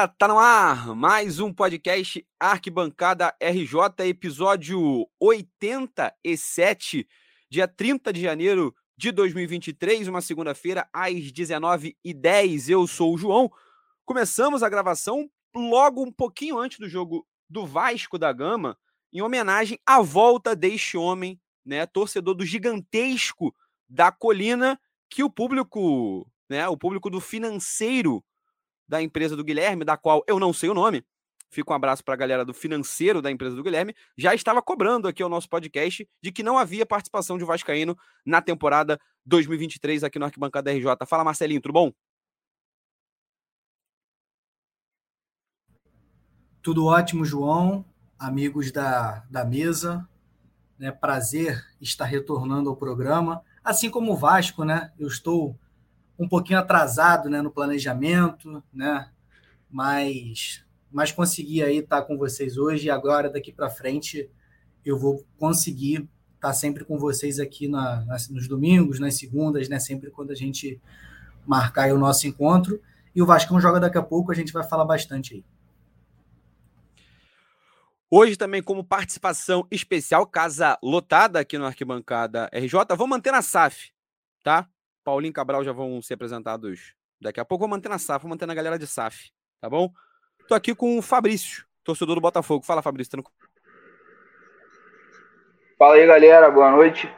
galera, tá no ar mais um podcast Arquibancada RJ, episódio 87, dia 30 de janeiro de 2023, uma segunda-feira, às 19h10. Eu sou o João. Começamos a gravação logo um pouquinho antes do jogo do Vasco da Gama, em homenagem à volta deste homem, né, torcedor do gigantesco da colina, que o público, né, o público do financeiro da empresa do Guilherme, da qual eu não sei o nome, fica um abraço para a galera do financeiro da empresa do Guilherme, já estava cobrando aqui o nosso podcast de que não havia participação de Vascaíno na temporada 2023 aqui no Arquibancada RJ. Fala, Marcelinho, tudo bom? Tudo ótimo, João, amigos da, da mesa. Né, prazer estar retornando ao programa. Assim como o Vasco, né? Eu estou um pouquinho atrasado né, no planejamento, né? Mas, mas consegui aí estar com vocês hoje e agora daqui para frente eu vou conseguir estar sempre com vocês aqui na, nos domingos, nas segundas, né? Sempre quando a gente marcar o nosso encontro. E o Vascão joga daqui a pouco, a gente vai falar bastante aí. Hoje também como participação especial, casa lotada aqui no Arquibancada RJ, vou manter na SAF, tá? Paulinho Cabral já vão ser apresentados daqui a pouco. Vou manter na SAF, vou manter na galera de SAF, tá bom? Tô aqui com o Fabrício, torcedor do Botafogo. Fala, Fabrício. Tá Fala aí, galera. Boa noite.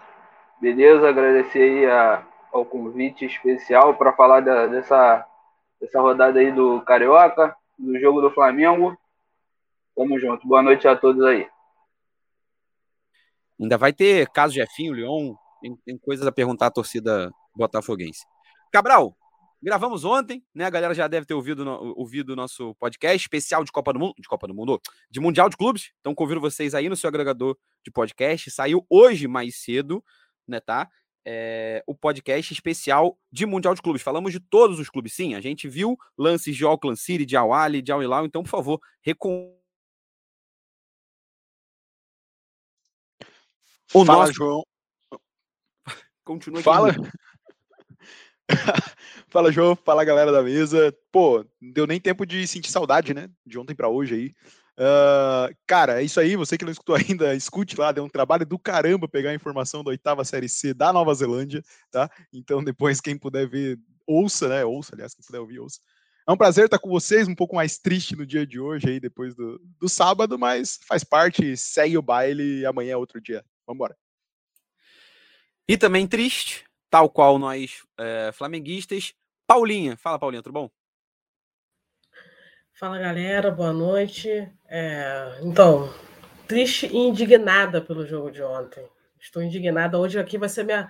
Beleza? Agradecer aí a, ao convite especial para falar da, dessa, dessa rodada aí do Carioca, do jogo do Flamengo. Tamo junto. Boa noite a todos aí. Ainda vai ter caso Jefinho, Leon, tem, tem coisas a perguntar à torcida botafoguense. Cabral, gravamos ontem, né? A galera já deve ter ouvido, ouvido o nosso podcast especial de Copa do Mundo, de Copa do Mundo, de Mundial de Clubes. Então convido vocês aí no seu agregador de podcast. Saiu hoje mais cedo, né, tá? É, o podcast especial de Mundial de Clubes. Falamos de todos os clubes, sim. A gente viu lances de Auckland City, de Awali, de Al Hilal. Então, por favor, recom... O Fala, nosso... João. Continua Fala. fala, João. Fala, galera da mesa. Pô, não deu nem tempo de sentir saudade, né? De ontem para hoje aí. Uh, cara, é isso aí. Você que não escutou ainda, escute lá. Deu um trabalho do caramba pegar a informação da oitava série C da Nova Zelândia, tá? Então, depois, quem puder ver, ouça, né? Ouça, aliás, quem puder ouvir, ouça. É um prazer estar com vocês, um pouco mais triste no dia de hoje, aí, depois do, do sábado, mas faz parte, segue o baile amanhã é outro dia. Vambora. E também triste, tal qual nós é, flamenguistas. Paulinha, fala Paulinha, tudo bom? Fala galera, boa noite. É, então, triste e indignada pelo jogo de ontem. Estou indignada. Hoje aqui vai ser minha,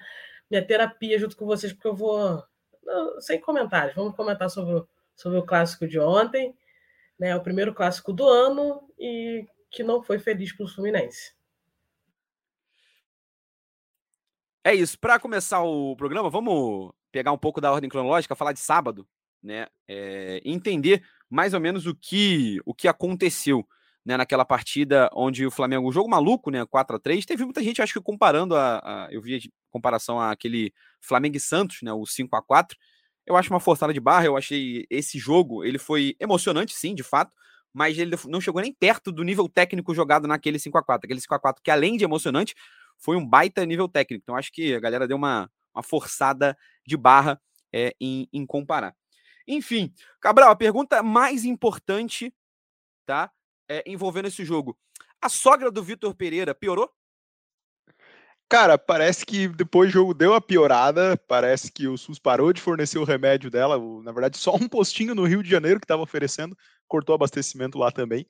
minha terapia junto com vocês, porque eu vou. Não, sem comentários, vamos comentar sobre, sobre o clássico de ontem, né? O primeiro clássico do ano e que não foi feliz para o Fluminense. É isso. Para começar o programa, vamos pegar um pouco da ordem cronológica, falar de sábado, né? É, entender mais ou menos o que o que aconteceu né, naquela partida onde o Flamengo, um jogo maluco, né? 4 a 3 Teve muita gente, acho que comparando a, a eu vi comparação àquele Flamengo e Santos, né? O 5 a 4 Eu acho uma forçada de barra, eu achei esse jogo, ele foi emocionante, sim, de fato, mas ele não chegou nem perto do nível técnico jogado naquele 5 a 4 Aquele 5 a 4 que, além de emocionante, foi um baita nível técnico. Então, acho que a galera deu uma, uma forçada de barra é, em, em comparar. Enfim, Cabral, a pergunta mais importante, tá? É, envolvendo esse jogo. A sogra do Vitor Pereira piorou? Cara, parece que depois do jogo deu a piorada. Parece que o SUS parou de fornecer o remédio dela. Na verdade, só um postinho no Rio de Janeiro que estava oferecendo, cortou abastecimento lá também.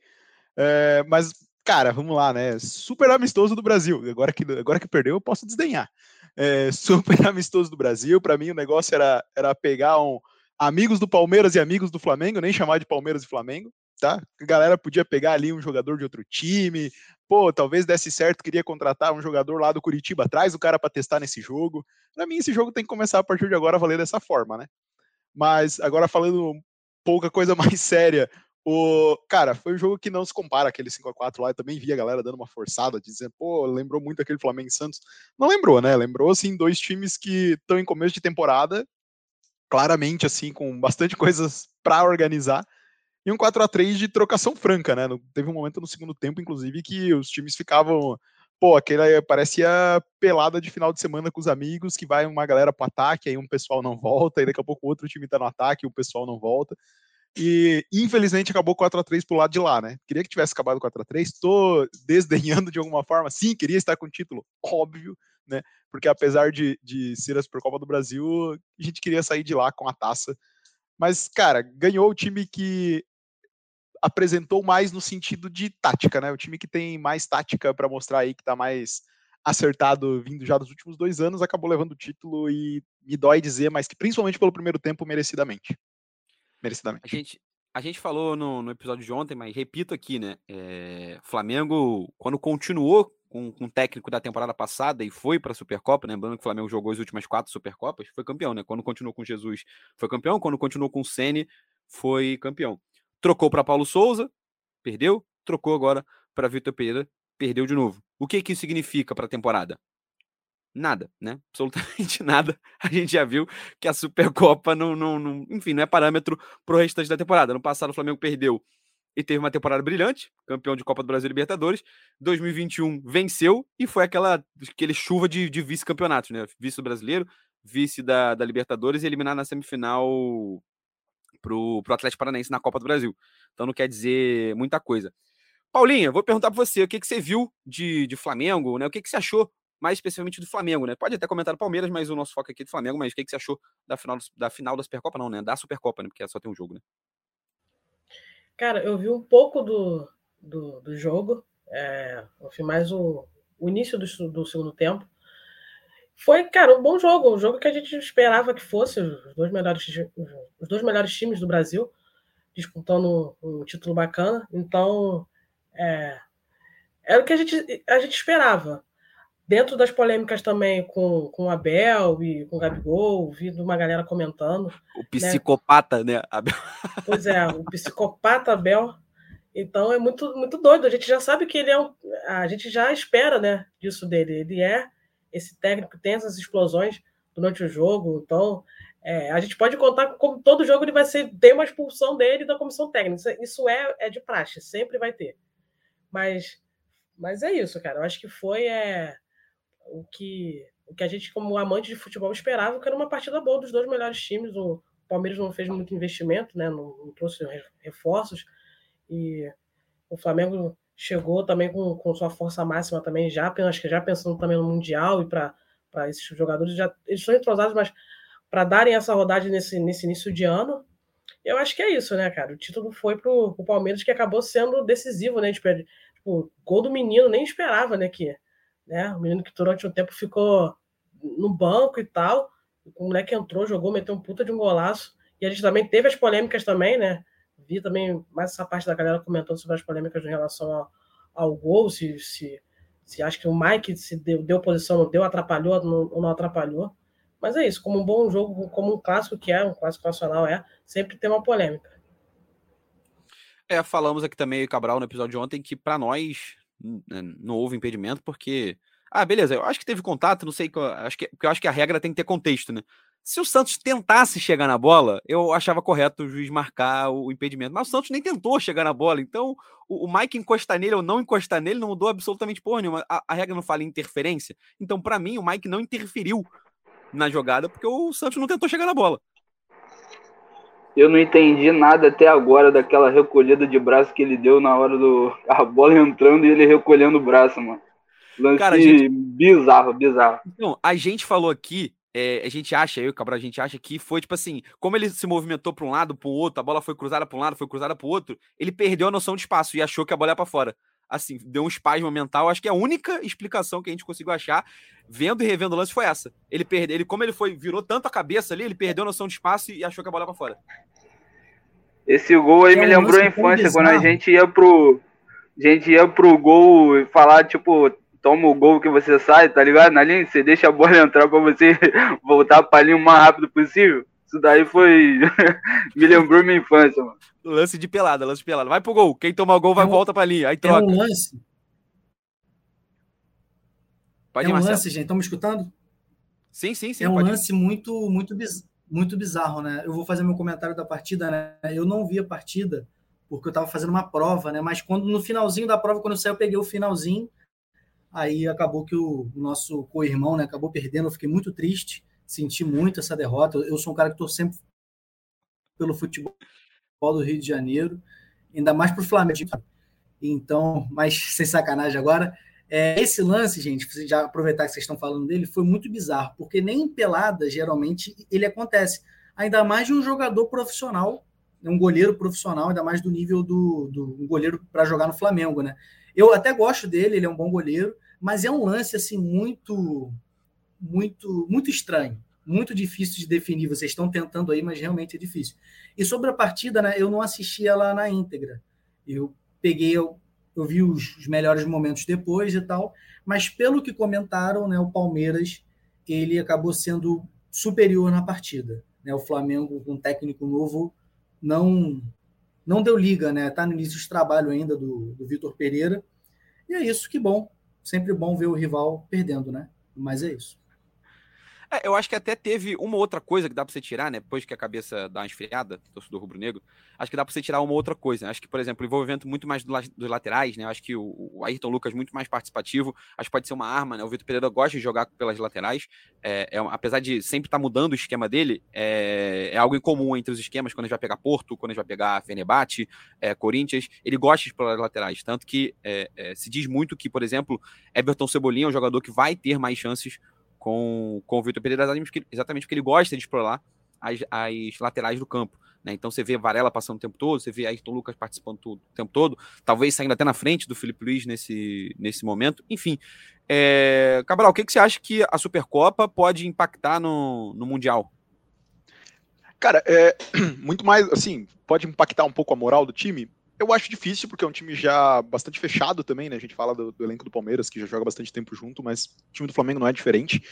É, mas cara, vamos lá, né? Super amistoso do Brasil. Agora que, agora que perdeu, eu posso desdenhar. É, super amistoso do Brasil. Para mim, o negócio era, era pegar um amigos do Palmeiras e amigos do Flamengo, nem chamar de Palmeiras e Flamengo, tá? A galera podia pegar ali um jogador de outro time. Pô, talvez desse certo, queria contratar um jogador lá do Curitiba, traz o cara para testar nesse jogo. Para mim, esse jogo tem que começar a partir de agora a valer dessa forma, né? Mas agora falando pouca coisa mais séria, o, cara, foi um jogo que não se compara aquele 5x4 lá. Eu também vi a galera dando uma forçada, dizendo, pô, lembrou muito aquele Flamengo e Santos. Não lembrou, né? Lembrou, assim, dois times que estão em começo de temporada, claramente, assim, com bastante coisas para organizar. e um 4 a 3 de trocação franca, né? Teve um momento no segundo tempo, inclusive, que os times ficavam. Pô, aquele parecia pelada de final de semana com os amigos, que vai uma galera pro ataque, aí um pessoal não volta, e daqui a pouco outro time tá no ataque o pessoal não volta. E infelizmente acabou 4 a 3 pro lado de lá, né? Queria que tivesse acabado 4 a 3 tô desdenhando de alguma forma. Sim, queria estar com o título, óbvio, né? Porque apesar de, de ser a Supercopa do Brasil, a gente queria sair de lá com a taça. Mas, cara, ganhou o time que apresentou mais no sentido de tática, né? O time que tem mais tática para mostrar aí que tá mais acertado vindo já dos últimos dois anos, acabou levando o título e me dói dizer, mas que principalmente pelo primeiro tempo, merecidamente. Merecidamente. A gente, a gente falou no, no episódio de ontem, mas repito aqui, né? É, Flamengo, quando continuou com, com o técnico da temporada passada e foi para a Supercopa, lembrando que o Flamengo jogou as últimas quatro Supercopas, foi campeão, né? Quando continuou com Jesus, foi campeão. Quando continuou com o Ceni, foi campeão. Trocou para Paulo Souza, perdeu. Trocou agora para Vitor Pereira, perdeu de novo. O que, que isso significa para a temporada? Nada, né? Absolutamente nada. A gente já viu que a Supercopa não, não, não enfim, não é parâmetro para o restante da temporada. No passado, o Flamengo perdeu e teve uma temporada brilhante, campeão de Copa do Brasil e Libertadores. 2021 venceu e foi aquela aquele chuva de, de vice-campeonatos, né? Vice brasileiro, vice da, da Libertadores e eliminar na semifinal pro, pro Atlético Paranaense na Copa do Brasil. Então não quer dizer muita coisa. Paulinha, vou perguntar para você, o que, que você viu de, de Flamengo, né? O que, que você achou mais especificamente do Flamengo, né? Pode até comentar do Palmeiras, mas o nosso foco aqui é do Flamengo, mas o que, que você achou da final, da final da Supercopa, não, né? Da Supercopa, né? Porque só tem um jogo, né? Cara, eu vi um pouco do, do, do jogo, é, eu vi mais o, o início do, do segundo tempo. Foi, cara, um bom jogo, um jogo que a gente esperava que fosse os dois melhores, os dois melhores times do Brasil disputando um, título bacana. Então, é, era o que a gente, a gente esperava. Dentro das polêmicas também com, com o Abel e com o Gabigol, vi uma galera comentando. O né? psicopata, né? né Abel. Pois é, o psicopata Abel. Então é muito, muito doido. A gente já sabe que ele é um. A gente já espera né, disso dele. Ele é esse técnico tem essas explosões durante o jogo. Então, é, a gente pode contar como todo jogo ele vai ser, ter uma expulsão dele da comissão técnica. Isso é, é de praxe, sempre vai ter. Mas, mas é isso, cara. Eu acho que foi é, o, que, o que a gente, como amante de futebol, esperava, que era uma partida boa dos dois melhores times. O Palmeiras não fez muito investimento, né? não, não trouxe reforços. E o Flamengo chegou também com, com sua força máxima também, já, acho que já pensando também no Mundial e para esses jogadores, já, eles estão entrosados, mas para darem essa rodagem nesse, nesse início de ano, eu acho que é isso, né, cara? O título foi pro, pro Palmeiras que acabou sendo decisivo, né? Tipo, gol do menino, nem esperava, né, que, né? O menino que durante um tempo ficou no banco e tal, o moleque entrou, jogou, meteu um puta de um golaço, e a gente também teve as polêmicas também, né? vi também mais essa parte da galera comentando sobre as polêmicas em relação ao, ao gol, se, se, se acha que o Mike se deu, deu posição, não deu, atrapalhou ou não, não atrapalhou. Mas é isso, como um bom jogo, como um clássico que é, um clássico nacional é, sempre tem uma polêmica. É, falamos aqui também, Cabral, no episódio de ontem, que para nós não houve impedimento, porque. Ah, beleza, eu acho que teve contato, não sei, acho que, porque eu acho que a regra tem que ter contexto, né? Se o Santos tentasse chegar na bola, eu achava correto o juiz marcar o impedimento. Mas o Santos nem tentou chegar na bola. Então, o, o Mike encostar nele ou não encostar nele não mudou absolutamente porra nenhuma. A, a regra não fala em interferência. Então, para mim, o Mike não interferiu na jogada porque o Santos não tentou chegar na bola. Eu não entendi nada até agora daquela recolhida de braço que ele deu na hora do. A bola entrando e ele recolhendo o braço, mano. Lance Cara, gente... bizarro, bizarro. Então, a gente falou aqui é, a gente acha, eu e o Cabral, a gente acha que foi tipo assim, como ele se movimentou para um lado, para o outro, a bola foi cruzada para um lado, foi cruzada para o outro, ele perdeu a noção de espaço e achou que a bola ia para fora. Assim, deu um espasmo mental. Acho que a única explicação que a gente conseguiu achar, vendo e revendo o lance, foi essa. Ele perdeu, ele, como ele foi, virou tanto a cabeça ali, ele perdeu a noção de espaço e achou que a bola ia para fora. Esse gol aí é me lembrou a infância, quando a gente ia pro. A gente ia pro gol e falar, tipo, toma o gol que você sai, tá ligado? Na linha, você deixa a bola entrar pra você voltar pra linha o mais rápido possível. Isso daí foi. Me lembrou minha infância, mano. Lance de pelada, lance de pelada. Vai pro gol. Quem tomar o gol vai é um, volta pra linha. Aí troca. É um lance. Pode é um lance, gente. Estão me escutando? Sim, sim, sim. É um lance muito, muito, biz... muito bizarro, né? Eu vou fazer meu comentário da partida, né? Eu não vi a partida porque eu estava fazendo uma prova, né? Mas quando no finalzinho da prova, quando eu saí, eu peguei o finalzinho, aí acabou que o, o nosso co-irmão, né, acabou perdendo, eu fiquei muito triste, senti muito essa derrota. Eu, sou um cara que estou sempre pelo futebol do Rio de Janeiro, ainda mais para o Flamengo. Então, mas sem sacanagem agora, é, esse lance, gente, já aproveitar que vocês estão falando dele, foi muito bizarro, porque nem em pelada, geralmente, ele acontece. Ainda mais de um jogador profissional, um goleiro profissional, ainda mais do nível do, do um goleiro para jogar no Flamengo, né? Eu até gosto dele, ele é um bom goleiro, mas é um lance assim muito, muito, muito estranho, muito difícil de definir. Vocês estão tentando aí, mas realmente é difícil. E sobre a partida, né? Eu não assisti ela na íntegra. Eu peguei, eu, eu vi os, os, melhores momentos depois e tal, mas pelo que comentaram, né, o Palmeiras ele acabou sendo superior na partida. Né? O Flamengo com um técnico novo não não deu liga, né? Tá no início de trabalho ainda do, do Vitor Pereira. E é isso, que bom. Sempre bom ver o rival perdendo, né? Mas é isso. É, eu acho que até teve uma outra coisa que dá para você tirar, né? Depois que a cabeça dá uma esfriada, torcedor rubro-negro, acho que dá para você tirar uma outra coisa. Acho que, por exemplo, o envolvimento muito mais do, dos laterais, né? Acho que o, o Ayrton Lucas muito mais participativo, acho que pode ser uma arma, né? O Vitor Pereira gosta de jogar pelas laterais, é, é, apesar de sempre estar tá mudando o esquema dele, é, é, algo em comum entre os esquemas quando a gente vai pegar Porto, quando a gente vai pegar Fenerbahçe, é, Corinthians, ele gosta de explorar laterais, tanto que é, é, se diz muito que, por exemplo, Everton Cebolinha é um jogador que vai ter mais chances com, com o Vitor Pereira exatamente porque ele gosta de explorar as, as laterais do campo. Né? Então você vê Varela passando o tempo todo, você vê Ayrton Lucas participando o tempo todo, talvez saindo até na frente do Felipe Luiz nesse, nesse momento. Enfim, é... Cabral, o que, que você acha que a Supercopa pode impactar no, no Mundial? Cara, é muito mais assim, pode impactar um pouco a moral do time? Eu acho difícil, porque é um time já bastante fechado também, né? A gente fala do, do, elenco do Palmeiras, que já joga bastante tempo junto, mas o time do Flamengo não é diferente.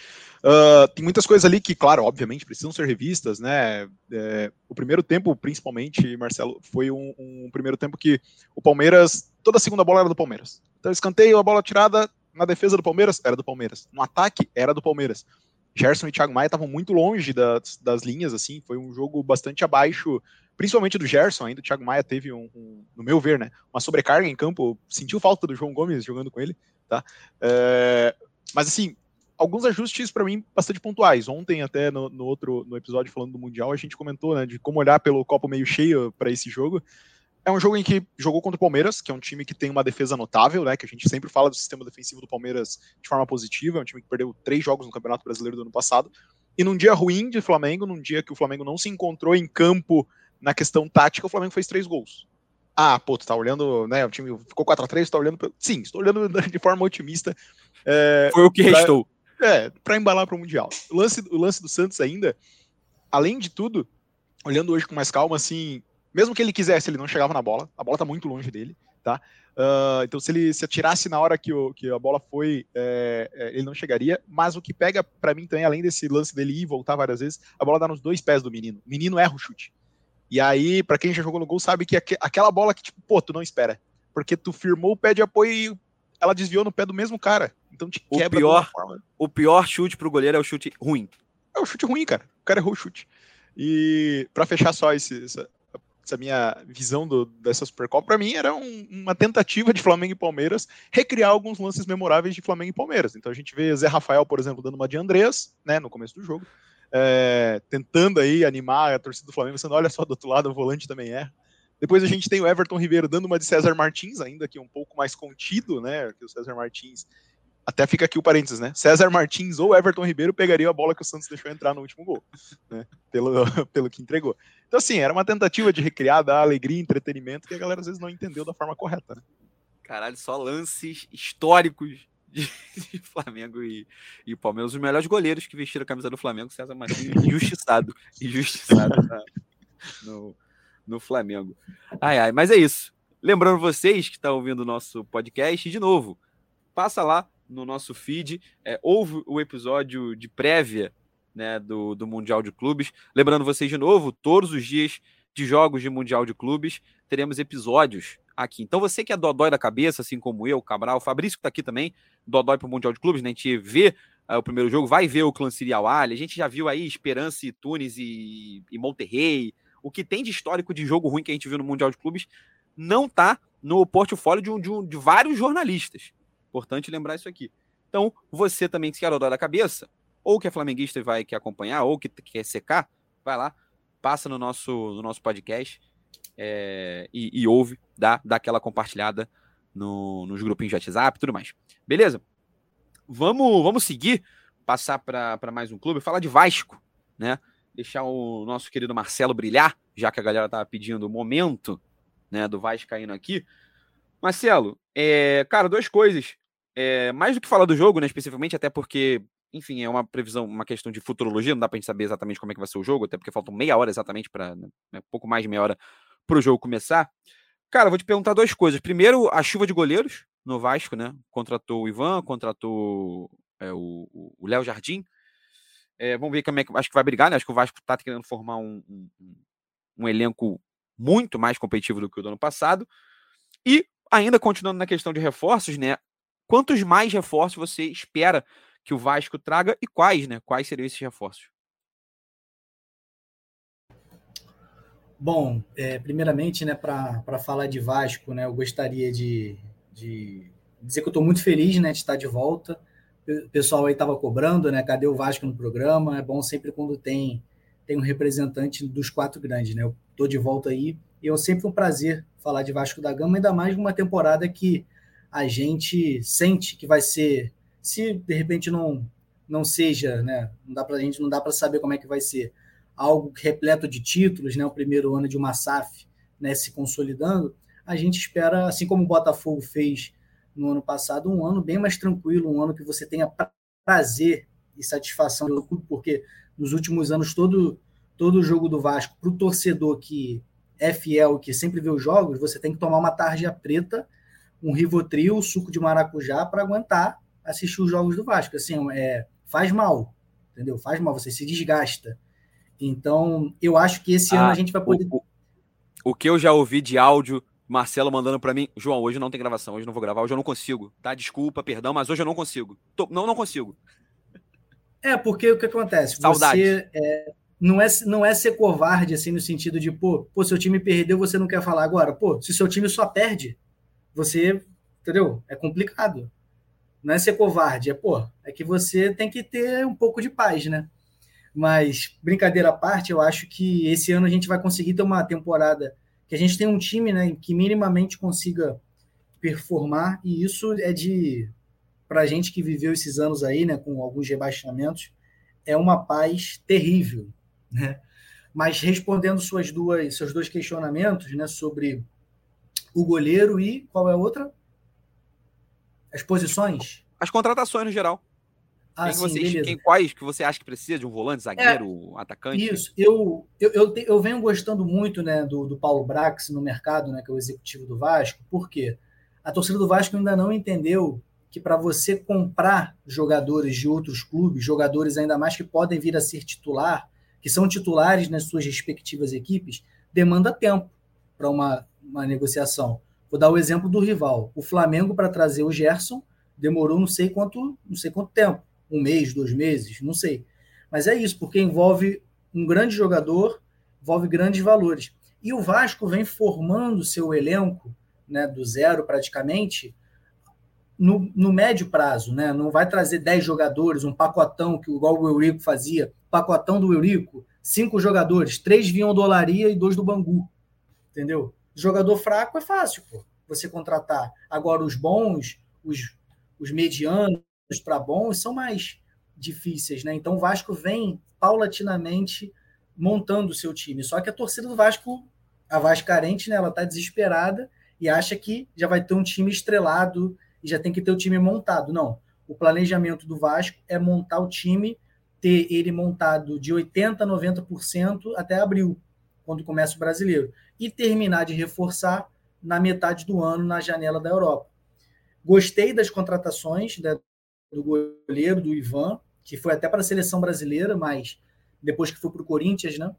Uh, tem muitas coisas ali que, claro, obviamente, precisam ser revistas, né? É, o primeiro tempo, principalmente, Marcelo, foi um, um, primeiro tempo que o Palmeiras, toda a segunda bola era do Palmeiras. Então, escanteio, a bola tirada na defesa do Palmeiras, era do Palmeiras. No ataque, era do Palmeiras. Gerson e Thiago Maia estavam muito longe das, das linhas, assim, foi um jogo bastante abaixo principalmente do Gerson, ainda o Thiago Maia teve um, um, no meu ver, né, uma sobrecarga em campo, sentiu falta do João Gomes jogando com ele, tá? É, mas assim, alguns ajustes para mim bastante pontuais. Ontem até no, no, outro no episódio falando do mundial a gente comentou, né, de como olhar pelo copo meio cheio para esse jogo. É um jogo em que jogou contra o Palmeiras, que é um time que tem uma defesa notável, né? Que a gente sempre fala do sistema defensivo do Palmeiras de forma positiva. É um time que perdeu três jogos no Campeonato Brasileiro do ano passado. E num dia ruim de Flamengo, num dia que o Flamengo não se encontrou em campo na questão tática, o Flamengo fez três gols. Ah, pô, tu tá olhando, né? O time ficou 4x3, tá olhando. Sim, estou olhando de forma otimista. É, Foi o que pra, restou. É, para embalar para o Mundial. O lance, o lance do Santos ainda, além de tudo, olhando hoje com mais calma, assim, mesmo que ele quisesse, ele não chegava na bola, a bola tá muito longe dele, tá? Uh, então, se ele se atirasse na hora que, o, que a bola foi, é, é, ele não chegaria. Mas o que pega para mim também, além desse lance dele ir e voltar várias vezes, a bola dá nos dois pés do menino. O menino erra o chute. E aí, para quem já jogou no gol, sabe que aquela bola que, tipo, pô, tu não espera. Porque tu firmou o pé de apoio e ela desviou no pé do mesmo cara. Então te quebra o pior, O pior chute pro goleiro é o chute ruim. É o chute ruim, cara. O cara errou o chute. E para fechar só esse, essa, essa, minha visão do, dessa Supercopa, para mim era um, uma tentativa de Flamengo e Palmeiras recriar alguns lances memoráveis de Flamengo e Palmeiras. Então a gente vê Zé Rafael, por exemplo, dando uma de Andreas, né, no começo do jogo é, tentando aí animar a torcida do Flamengo, sendo, olha só, do outro lado o volante também é. Depois a gente tem o Everton Ribeiro dando uma de César Martins, ainda que um pouco mais contido, né? Que o César Martins. Até fica aqui o parênteses, né? César Martins ou Everton Ribeiro pegariam a bola que o Santos deixou entrar no último gol, né? Pelo, pelo que entregou. Então, assim, era uma tentativa de recriar, dar alegria e entretenimento que a galera às vezes não entendeu da forma correta, né? Caralho, só lances históricos de, de Flamengo e, e Palmeiras. Os melhores goleiros que vestiram a camisa do Flamengo, César Martins, injustiçado. Injustiçado tá? no, no Flamengo. Ai, ai, mas é isso. Lembrando vocês que estão ouvindo o nosso podcast, de novo, passa lá no nosso feed, é, ouve o episódio de prévia né, do, do Mundial de Clubes. Lembrando vocês de novo, todos os dias de jogos de Mundial de Clubes, teremos episódios aqui. Então você que é dodói da cabeça, assim como eu, Cabral, o Fabrício que tá aqui também, dodói pro Mundial de Clubes, né? A gente vê uh, o primeiro jogo, vai ver o Clã Serial Ali, a gente já viu aí Esperança e Tunis e, e Monterrey, o que tem de histórico de jogo ruim que a gente viu no Mundial de Clubes, não está no portfólio de, um, de, um, de vários jornalistas. Importante lembrar isso aqui. Então, você também, se quer rodar da cabeça, ou que é flamenguista e vai quer acompanhar, ou que quer secar, vai lá, passa no nosso, no nosso podcast é, e, e, ouve, dá, dá aquela compartilhada no, nos grupinhos de WhatsApp tudo mais. Beleza? Vamos, vamos seguir, passar para mais um clube, falar de Vasco, né? Deixar o nosso querido Marcelo brilhar, já que a galera tava pedindo o momento né, do Vasco caindo aqui. Marcelo, é, cara, duas coisas. É, mais do que falar do jogo, né, especificamente, até porque, enfim, é uma previsão, uma questão de futurologia, não dá pra gente saber exatamente como é que vai ser o jogo, até porque faltam meia hora exatamente para né, né, pouco mais de meia hora para o jogo começar. Cara, vou te perguntar duas coisas. Primeiro, a chuva de goleiros no Vasco, né? Contratou o Ivan, contratou é, o Léo Jardim. É, vamos ver como é que. Acho que vai brigar, né? Acho que o Vasco está querendo formar um, um, um, elenco muito mais competitivo do que o do ano passado. E, ainda continuando na questão de reforços, né? Quantos mais reforços você espera que o Vasco traga e quais, né? Quais seriam esses reforços? Bom, é, primeiramente, né, para falar de Vasco, né, eu gostaria de, de dizer que eu estou muito feliz né, de estar de volta. O pessoal aí estava cobrando, né? Cadê o Vasco no programa? É bom sempre quando tem, tem um representante dos quatro grandes, né? Eu estou de volta aí e é sempre um prazer falar de Vasco da Gama, ainda mais numa temporada que a gente sente que vai ser, se de repente não não seja, né? Não dá para a gente não dá para saber como é que vai ser algo repleto de títulos, né? O primeiro ano de uma SAF, né? Se consolidando, a gente espera, assim como o Botafogo fez no ano passado, um ano bem mais tranquilo, um ano que você tenha prazer e satisfação do clube, porque nos últimos anos todo todo jogo do Vasco para o torcedor que é fiel, que sempre vê os jogos, você tem que tomar uma tarja preta, um Rivotril, suco de maracujá para aguentar assistir os jogos do Vasco. Assim, é, faz mal, entendeu? Faz mal, você se desgasta. Então, eu acho que esse ah, ano a gente vai poder. O, o, que eu já ouvi de áudio, Marcelo mandando para mim, João, hoje não tem gravação, hoje não vou gravar, hoje eu não consigo. Tá? Desculpa, perdão, mas hoje eu não consigo. Tô, não, não consigo. É, porque o que acontece? Saudade. Você é, não, é, não é ser covarde, assim, no sentido de, pô, pô, seu time perdeu, você não quer falar agora. Pô, se seu time só perde, você, entendeu? É complicado. Não é ser covarde, é, pô, é que você tem que ter um pouco de paz, né? Mas, brincadeira à parte, eu acho que esse ano a gente vai conseguir ter uma temporada que a gente tem um time né, que minimamente consiga performar, e isso é de. Para a gente que viveu esses anos aí, né, com alguns rebaixamentos, é uma paz terrível. Né? Mas respondendo suas duas, seus dois questionamentos né, sobre o goleiro e qual é a outra? As posições? As contratações no geral. Ah, quem, sim, vocês, quem, quais que você acha que precisa de um volante, zagueiro, é, atacante? Isso, eu, eu, eu, te, eu, venho gostando muito né, do, do Paulo Brax no mercado, né, que é o executivo do Vasco, porque a torcida do Vasco ainda não entendeu que para você comprar jogadores de outros clubes, jogadores ainda mais que podem vir a ser titular, que são titulares nas suas respectivas equipes, demanda tempo para uma, uma negociação. Vou dar o exemplo do rival. O Flamengo, para trazer o Gerson, demorou não sei quanto, não sei quanto tempo um mês, dois meses, não sei. Mas é isso, porque envolve um grande jogador, envolve grandes valores. E o Vasco vem formando seu elenco, né, do zero praticamente, no, no médio prazo, né? Não vai trazer 10 jogadores, um pacotão, que igual o Eurico fazia, pacotão do Eurico, cinco jogadores, três vinham do Olaria e dois do Bangu. Entendeu? Jogador fraco é fácil, pô, você contratar. Agora, os bons, os, os medianos, para bons são mais difíceis, né? Então o Vasco vem paulatinamente montando o seu time. Só que a torcida do Vasco, a Vascarente, né, ela tá desesperada e acha que já vai ter um time estrelado e já tem que ter o time montado. Não. O planejamento do Vasco é montar o time, ter ele montado de 80 a 90% até abril, quando começa o brasileiro, e terminar de reforçar na metade do ano na janela da Europa. Gostei das contratações né, do goleiro, do Ivan, que foi até para a seleção brasileira, mas depois que foi para o Corinthians, né?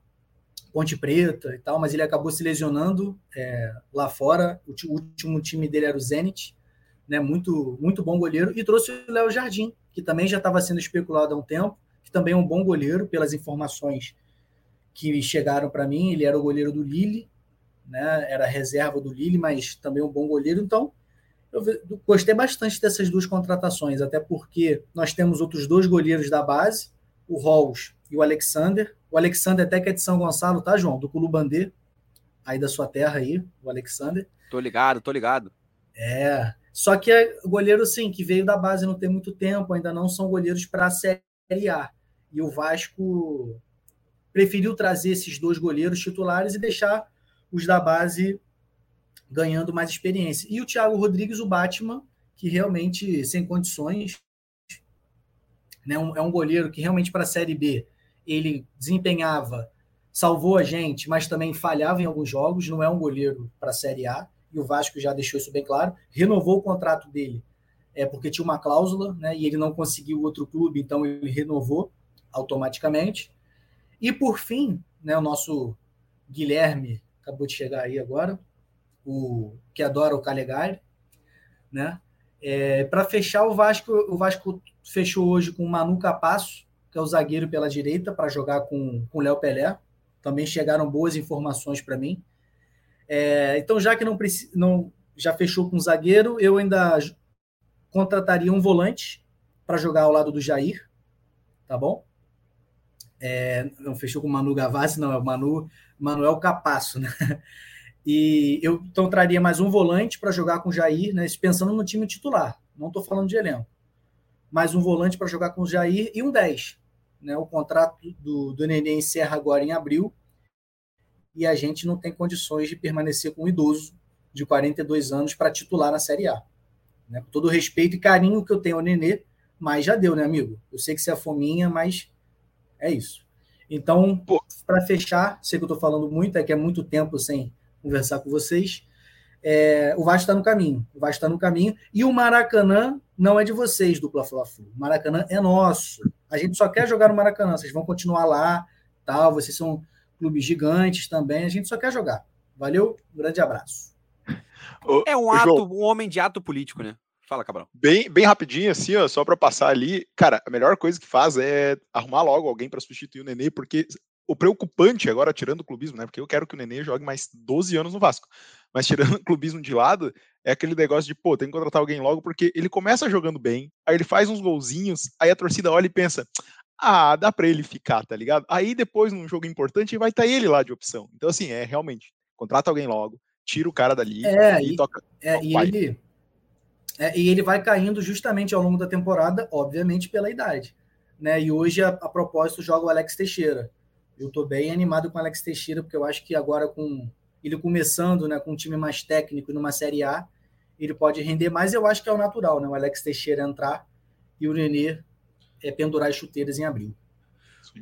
Ponte Preta e tal, mas ele acabou se lesionando é, lá fora. O, o, último time dele era o Zenit, né? Muito, muito bom goleiro. E trouxe o Léo Jardim, que também já estava sendo especulado há um tempo, que também é um bom goleiro, pelas informações que chegaram para mim. Ele era o goleiro do Lille, né? Era reserva do Lille, mas também um bom goleiro. Então, eu gostei bastante dessas duas contratações, até porque nós temos outros dois goleiros da base, o Rolls e o Alexander. O Alexander até que é de São Gonçalo, tá, João? Do Culubandê, aí da sua terra aí, o Alexander. Tô ligado, tô ligado. É. Só que é goleiro, sim, que veio da base não tem muito tempo, ainda não são goleiros para a Série A. E o Vasco preferiu trazer esses dois goleiros titulares e deixar os da base ganhando mais experiência. E o Thiago Rodrigues, o Batman, que realmente sem condições, né, um, é um goleiro que realmente para a Série B ele desempenhava, salvou a gente, mas também falhava em alguns jogos, não é um goleiro para a Série A, e o Vasco já deixou isso bem claro, renovou o contrato dele, é porque tinha uma cláusula, né, e ele não conseguiu outro clube, então ele renovou automaticamente. E por fim, né, o nosso Guilherme acabou de chegar aí agora, o que adora o Calegari, né? É, para fechar o Vasco, o Vasco fechou hoje com o Manu Capasso, que é o zagueiro pela direita, para jogar com o Léo Pelé. Também chegaram boas informações para mim. É, então, já que não, não já fechou com o zagueiro, eu ainda contrataria um volante para jogar ao lado do Jair, tá bom? É, não fechou com o Manu Gavassi, não, é o Manu, Manuel Capasso, né? E eu então traria mais um volante para jogar com o Jair, né? Pensando no time titular. Não estou falando de elenco. Mais um volante para jogar com o Jair e um 10. Né? O contrato do, do Nenê encerra agora em abril e a gente não tem condições de permanecer com um idoso de 42 anos para titular na Série A. Né? Com todo o respeito e carinho que eu tenho ao Nenê, mas já deu, né, amigo? Eu sei que você é fominha, mas é isso. Então, para fechar, sei que eu estou falando muito, é que é muito tempo sem conversar com vocês. É, o Vasco está no caminho. O Vasco está no caminho. E o Maracanã não é de vocês, dupla Fla-Flu. O Maracanã é nosso. A gente só quer jogar no Maracanã. Vocês vão continuar lá, tal. Vocês são clubes gigantes também. A gente só quer jogar. Valeu, um grande abraço. É um ato, um homem de ato político, né? Fala, Cabral. Bem, bem rapidinho, assim, ó, só para passar ali. Cara, a melhor coisa que faz é arrumar logo alguém para substituir o Nenê, porque o preocupante, agora tirando o clubismo, né? Porque eu quero que o Nenê jogue mais 12 anos no Vasco. Mas tirando o clubismo de lado, é aquele negócio de, pô, tem que contratar alguém logo, porque ele começa jogando bem, aí ele faz uns golzinhos, aí a torcida olha e pensa, ah, dá pra ele ficar, tá ligado? Aí depois, num jogo importante, vai estar tá ele lá de opção. Então, assim, é realmente, contrata alguém logo, tira o cara dali é, e, e toca. É, e ele, é, e ele vai caindo justamente ao longo da temporada, obviamente, pela idade. Né? E hoje, a, a propósito, joga o Alex Teixeira eu estou bem animado com o Alex Teixeira, porque eu acho que agora com ele começando né, com um time mais técnico numa Série A, ele pode render mais. Eu acho que é o natural, né? O Alex Teixeira entrar e o Nenê é, pendurar as chuteiras em abril.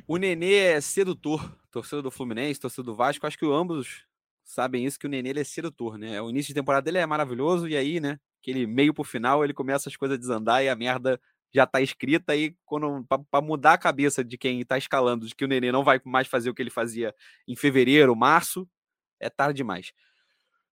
O Nenê é sedutor, torcedor do Fluminense, torcedor do Vasco. Acho que ambos sabem isso, que o Nenê é sedutor, né? O início de temporada dele é maravilhoso e aí, né? Aquele meio pro final, ele começa as coisas a desandar e a merda já está escrita aí quando para mudar a cabeça de quem está escalando de que o Nenê não vai mais fazer o que ele fazia em fevereiro, março, é tarde demais.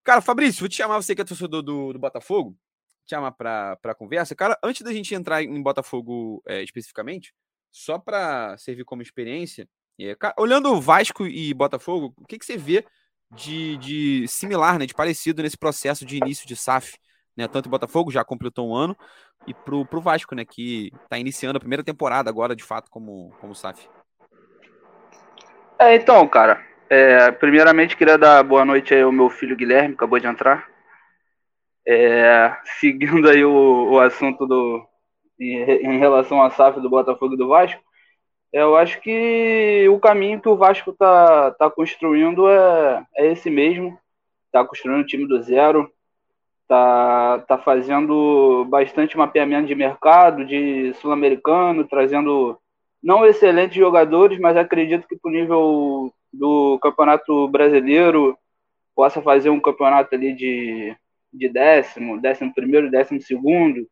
Cara, Fabrício, vou te chamar você que é torcedor do, do Botafogo, te chamar para conversa. Cara, antes da gente entrar em Botafogo é, especificamente, só para servir como experiência, é, cara, olhando o Vasco e Botafogo, o que, que você vê de, de similar, né, de parecido nesse processo de início de SAF? Né, tanto o Botafogo já completou um ano, e pro, pro Vasco, né? Que está iniciando a primeira temporada agora, de fato, como, como SAF. É, então, cara. É, primeiramente, queria dar boa noite aí ao meu filho Guilherme, acabou de entrar. É, seguindo aí o, o assunto do, em, em relação à SAF do Botafogo e do Vasco, eu acho que o caminho que o Vasco tá, tá construindo é, é esse mesmo. Tá construindo um time do zero, tá, tá fazendo bastante mapeamento de mercado, de sul-americano, trazendo não excelentes jogadores, mas acredito que para o nível do campeonato brasileiro possa fazer um campeonato ali de, de décimo, décimo primeiro, décimo segundo,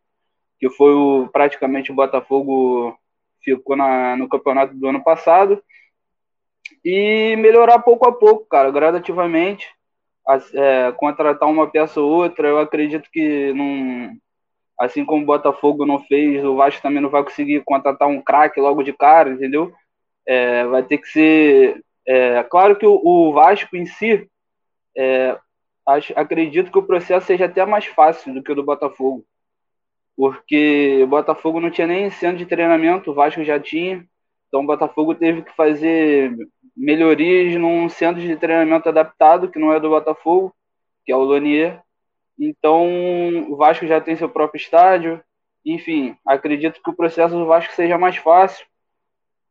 que foi o, praticamente o Botafogo ficou na, no campeonato do ano passado, e melhorar pouco a pouco, cara, gradativamente é, contratar uma peça ou outra, eu acredito que não, assim como o Botafogo não fez, o Vasco também não vai conseguir contratar um craque logo de cara, entendeu? É, vai ter que ser. É, claro que o, o Vasco em si é, acho, acredito que o processo seja até mais fácil do que o do Botafogo. Porque o Botafogo não tinha nem centro de treinamento, o Vasco já tinha. Então o Botafogo teve que fazer melhorias num centro de treinamento adaptado, que não é do Botafogo, que é o Lonier. Então o Vasco já tem seu próprio estádio. Enfim, acredito que o processo do Vasco seja mais fácil.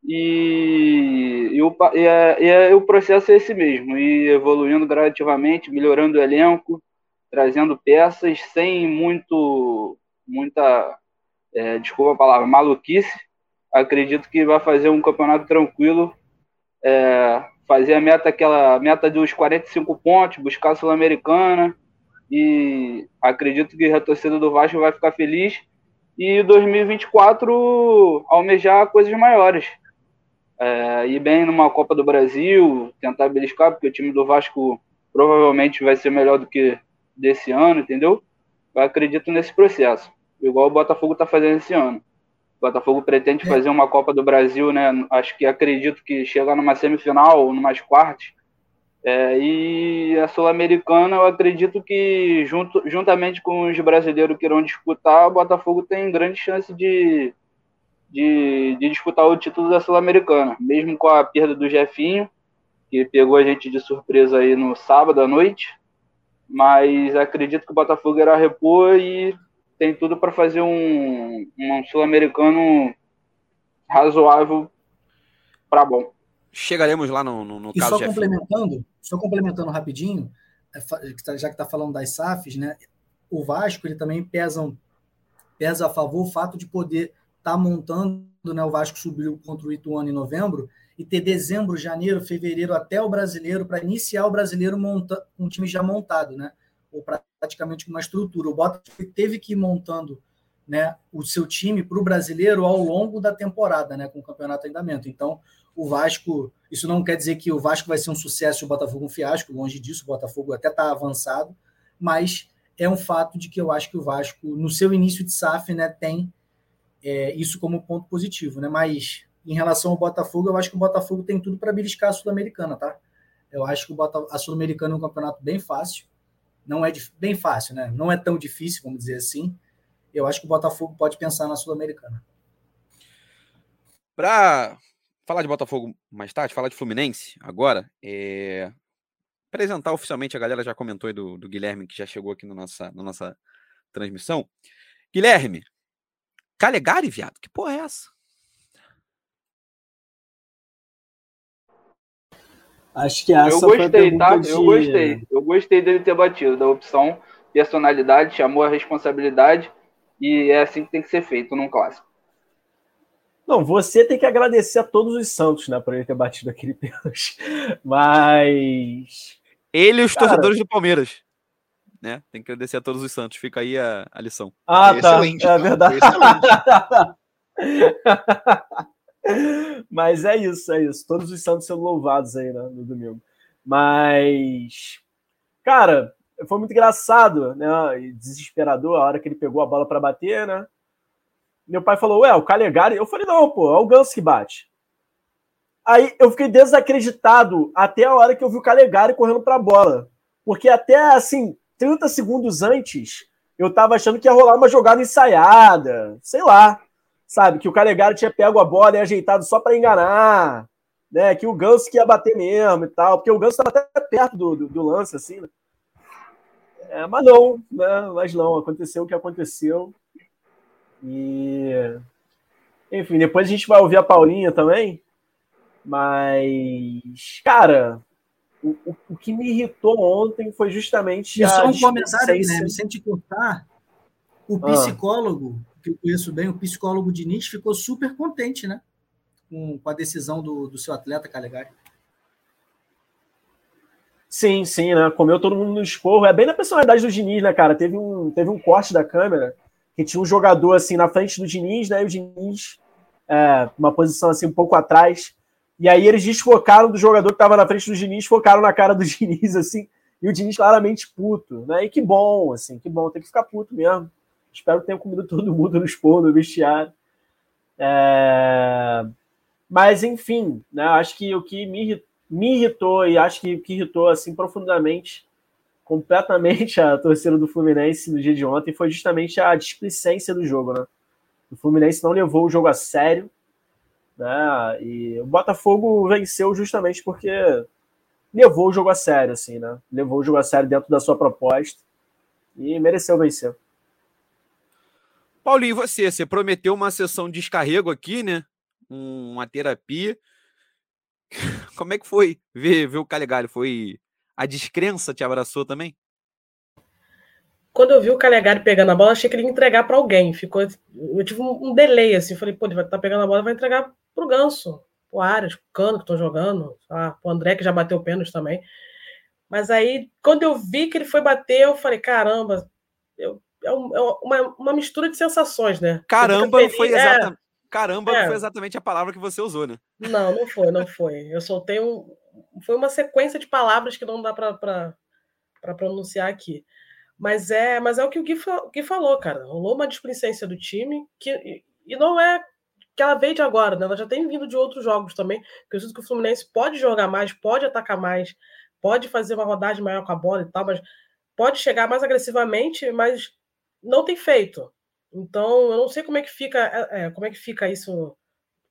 E, e, o, e, é, e é, o processo é esse mesmo, e evoluindo gradativamente, melhorando o elenco, trazendo peças sem muito, muita, é, desculpa a palavra, maluquice. Acredito que vai fazer um campeonato tranquilo, é, fazer a meta, aquela meta dos 45 pontos, buscar a Sul-Americana, e acredito que a torcida do Vasco vai ficar feliz. E 2024 almejar coisas maiores é, ir bem numa Copa do Brasil, tentar beliscar, porque o time do Vasco provavelmente vai ser melhor do que desse ano, entendeu? Eu acredito nesse processo, igual o Botafogo está fazendo esse ano. Botafogo pretende é. fazer uma Copa do Brasil, né? Acho que acredito que chegar numa semifinal ou numas quartas. É, e a Sul-Americana, eu acredito que, junto, juntamente com os brasileiros que irão disputar, o Botafogo tem grande chance de, de, de disputar o título da Sul-Americana, mesmo com a perda do Jefinho, que pegou a gente de surpresa aí no sábado à noite. Mas acredito que o Botafogo irá repor e tem tudo para fazer um, um sul-americano razoável para bom. Chegaremos lá no, no, no e caso só complementando, só complementando rapidinho, é tá, já que está falando das SAFs, né? O Vasco ele também pesa, pesa a favor o fato de poder está montando, né? O Vasco subiu contra o Ituano em novembro e ter dezembro, janeiro, fevereiro até o brasileiro para iniciar o brasileiro monta, um time já montado, né? Ou praticamente com uma estrutura. O Botafogo teve que ir montando né, o seu time para o brasileiro ao longo da temporada, né, com o campeonato em andamento. Então, o Vasco, isso não quer dizer que o Vasco vai ser um sucesso e o Botafogo um fiasco, longe disso, o Botafogo até está avançado, mas é um fato de que eu acho que o Vasco, no seu início de SAF, né, tem é, isso como ponto positivo, né? Mas em relação ao Botafogo, eu acho que o Botafogo tem tudo para beliscar a Sul-Americana, tá? Eu acho que o Bota... a Sul-Americana é um campeonato bem fácil. Não é bem fácil, né? Não é tão difícil, vamos dizer assim. Eu acho que o Botafogo pode pensar na Sul-Americana. Para falar de Botafogo mais tarde, falar de Fluminense agora, é... apresentar oficialmente, a galera já comentou aí do, do Guilherme, que já chegou aqui na nossa, na nossa transmissão. Guilherme, Calegari, viado? Que porra é essa? Acho que essa eu gostei, tá? De... Eu gostei. Eu gostei dele ter batido da opção personalidade, chamou a responsabilidade e é assim que tem que ser feito num clássico. Não, você tem que agradecer a todos os Santos, né, por ele ter batido aquele pênalti. Mas ele e os Cara... torcedores do Palmeiras né? Tem que agradecer a todos os santos. Fica aí a, a lição. Ah, tá. Excelente, é verdade. Mas é isso, é isso. Todos os santos sendo louvados aí né, no domingo. Mas, cara, foi muito engraçado, né? E desesperador a hora que ele pegou a bola para bater, né? Meu pai falou, ué, o Calegari. Eu falei, não, pô, é o Ganso que bate. Aí eu fiquei desacreditado até a hora que eu vi o Calegari correndo para a bola. Porque até assim, 30 segundos antes, eu tava achando que ia rolar uma jogada ensaiada, sei lá, sabe? Que o Calegari tinha pego a bola e ajeitado só para enganar, né? Que o Ganso que ia bater mesmo e tal, porque o Ganso estava até perto do, do, do, lance, assim, né? É, mas não, né? Mas não, aconteceu o que aconteceu. E. Enfim, depois a gente vai ouvir a Paulinha também. Mas, cara, o, o, o, que me irritou ontem foi justamente. E só um comentário né? Vicente Cortar, o ah. Que eu conheço bem, o psicólogo Diniz, ficou super contente, né? Com, com a decisão do, do seu atleta Calegari. Sim, sim, né? Comeu todo mundo no esporro. É bem na personalidade do Diniz, né, cara? Teve um, teve um corte da câmera que tinha um jogador assim na frente do Diniz, né? E o Diniz, é, uma posição assim um pouco atrás. E aí eles desfocaram do jogador que estava na frente do Diniz, focaram na cara do Diniz, assim, e o Diniz claramente puto, né? E que bom, assim, que bom, tem que ficar puto mesmo. Espero que tenha comido todo mundo no expor, no vestiário. É... Mas, enfim, né, acho que o que me, me irritou e acho que, que irritou assim profundamente completamente a torcida do Fluminense no dia de ontem foi justamente a displicência do jogo, né? O Fluminense não levou o jogo a sério, né? E o Botafogo venceu justamente porque levou o jogo a sério, assim, né? Levou o jogo a sério dentro da sua proposta e mereceu vencer. Paulinho, você, você prometeu uma sessão de descarrego aqui, né? Uma terapia. Como é que foi ver, ver o Calegari? Foi a descrença te abraçou também? Quando eu vi o Calegari pegando a bola, achei que ele ia entregar para alguém. Ficou, eu tive um, delay assim. Falei, pô, ele vai estar tá pegando a bola, vai entregar pro Ganso, pro Arias, pro Cano que estão jogando, ah, pro André que já bateu pênalti também. Mas aí, quando eu vi que ele foi bater, eu falei, caramba, eu, é, é uma, uma mistura de sensações, né? Caramba, não foi exatamente. É, Caramba, é. não foi exatamente a palavra que você usou, né? Não, não foi, não foi. Eu soltei um, foi uma sequência de palavras que não dá para pronunciar aqui. Mas é, mas é o que o Gui, Gui falou, cara. Rolou uma displicência do time que, e não é que ela veio de agora, né? Ela já tem vindo de outros jogos também. Eu sinto que o Fluminense pode jogar mais, pode atacar mais, pode fazer uma rodagem maior com a bola e tal, mas pode chegar mais agressivamente, mas não tem feito. Então, eu não sei como é que fica, é, é como é que fica isso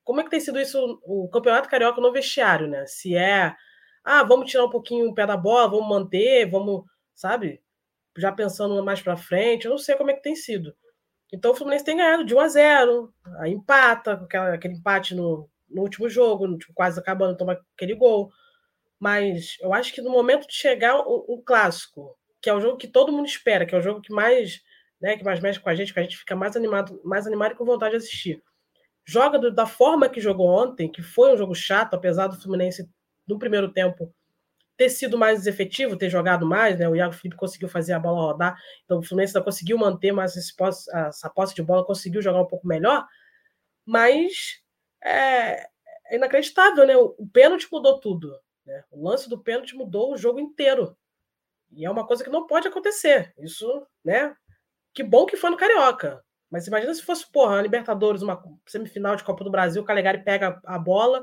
como é que tem sido isso, o Campeonato Carioca no vestiário, né? Se é, ah, vamos tirar um pouquinho o pé da bola, vamos manter, vamos, sabe? Já pensando mais para frente, eu não sei como é que tem sido. Então o Fluminense tem ganhado de 1 a 0, aí empata, aquela, aquele empate no, no último jogo, tipo, quase acabando, toma aquele gol. Mas eu acho que no momento de chegar um, um, clássico, que é o jogo que todo mundo espera, que é o jogo que mais, né, que mais mexe com a gente, que a gente fica mais animado, mais animado e com vontade de assistir joga do, da forma que jogou ontem, que foi um jogo chato, apesar do Fluminense no primeiro tempo ter sido mais efetivo, ter jogado mais, né? O Iago Felipe conseguiu fazer a bola rodar, então o Fluminense ainda conseguiu manter mais esse posse, essa posse de bola, conseguiu jogar um pouco melhor, mas é, é inacreditável, né? O, o pênalti mudou tudo. Né? O lance do pênalti mudou o jogo inteiro. E é uma coisa que não pode acontecer. Isso, né? Que bom que foi no Carioca. Mas imagina se fosse, porra, a Libertadores, uma semifinal de Copa do Brasil, o Calegari pega a bola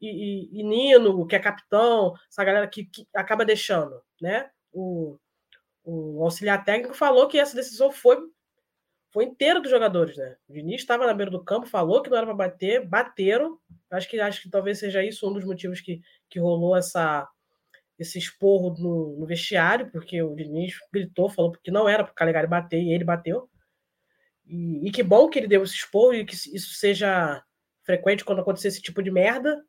e, e, e Nino, que é capitão, essa galera que, que acaba deixando, né? O, o, auxiliar técnico falou que essa decisão foi foi inteira dos jogadores, né? O Diniz estava na beira do campo, falou que não era para bater, bateram. Acho que acho que talvez seja isso um dos motivos que, que rolou essa esse esporro no, no vestiário, porque o Diniz gritou, falou que não era para o Calegari bater e ele bateu. E, e, que bom que ele deu esse expor e que isso seja frequente quando acontecer esse tipo de merda.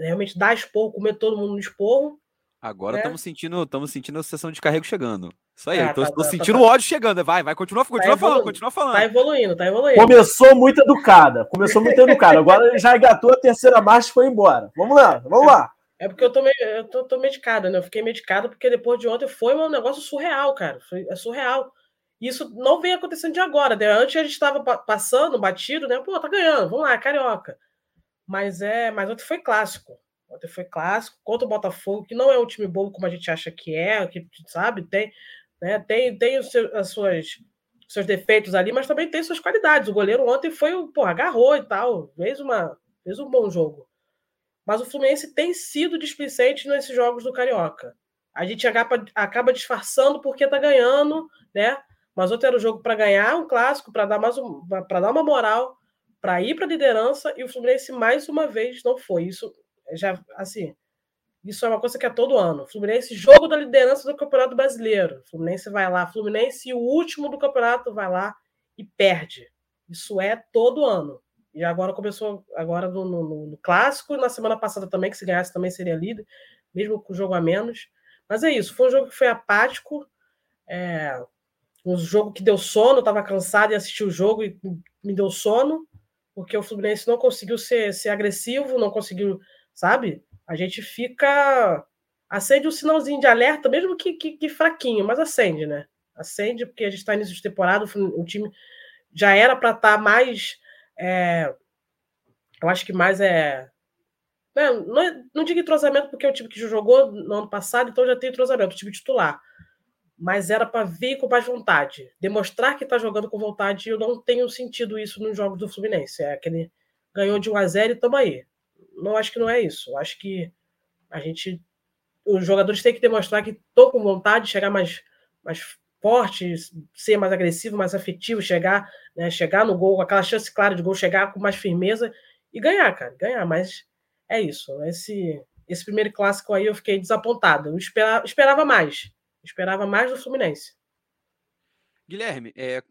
realmente dar esporro, comer todo mundo no esporro. Agora estamos né? sentindo, estamos sentindo a sessão de carrego chegando. Isso aí, é, tô, tá, tô tá, sentindo o tá, ódio chegando. Vai, vai, continua, continua tá falando, continua falando. Tá evoluindo, tá evoluindo. Começou muito educada, começou muito educada. Agora já engatou a terceira marcha e foi embora. Vamos lá, vamos lá. É porque eu tô, eu tô, tô medicada, né? Eu fiquei medicada porque depois de ontem foi um negócio surreal, cara. Foi, é surreal. Isso não vem acontecendo de agora. Né? Antes a gente estava passando, batido, né? Pô, tá ganhando, vamos lá, carioca. Mas é, mas ontem foi clássico. Ontem foi clássico contra o Botafogo, que não é um time bom como a gente acha que é, que sabe, tem, né? Tem, tem os seus, as suas seus defeitos ali, mas também tem suas qualidades. O goleiro ontem foi, pô, agarrou e tal, fez uma fez um bom jogo. Mas o Fluminense tem sido displicente nesses jogos do Carioca. A gente acaba, acaba disfarçando porque tá ganhando, né? Mas outro era o jogo para ganhar um clássico, para dar mais um, para dar uma moral, para ir para a liderança, e o Fluminense mais uma vez não foi. Isso já assim, isso é uma coisa que é todo ano. Fluminense jogo da liderança do Campeonato Brasileiro. Fluminense vai lá, Fluminense o último do campeonato vai lá e perde. Isso é todo ano. E agora começou agora no, no, no clássico, na semana passada também, que se ganhasse também seria líder, mesmo com o jogo a menos. Mas é isso, foi um jogo que foi apático. É, um jogo que deu sono, estava cansado e assisti o jogo e me deu sono, porque o Fluminense não conseguiu ser, ser agressivo, não conseguiu, sabe? A gente fica. Acende um sinalzinho de alerta, mesmo que, que, que fraquinho, mas acende, né? Acende, porque a gente está início de temporada, o time já era para estar tá mais. É, eu acho que mais é. Né, não, não, não digo entrosamento, porque é o time que jogou no ano passado, então já tem entrosamento, o time titular mas era para vir com mais vontade, demonstrar que está jogando com vontade. Eu não tenho sentido isso nos jogos do Fluminense. É aquele ganhou de 1 a 0 e toma aí. Não acho que não é isso. Eu acho que a gente os jogadores têm que demonstrar que estão com vontade de chegar mais, mais forte, ser mais agressivo, mais afetivo, chegar, né, chegar no gol, aquela chance clara de gol, chegar com mais firmeza e ganhar, cara, ganhar. Mas é isso. Esse, esse primeiro clássico aí eu fiquei desapontado. Eu esperava, esperava mais. Esperava mais do Fluminense. Guilherme, é,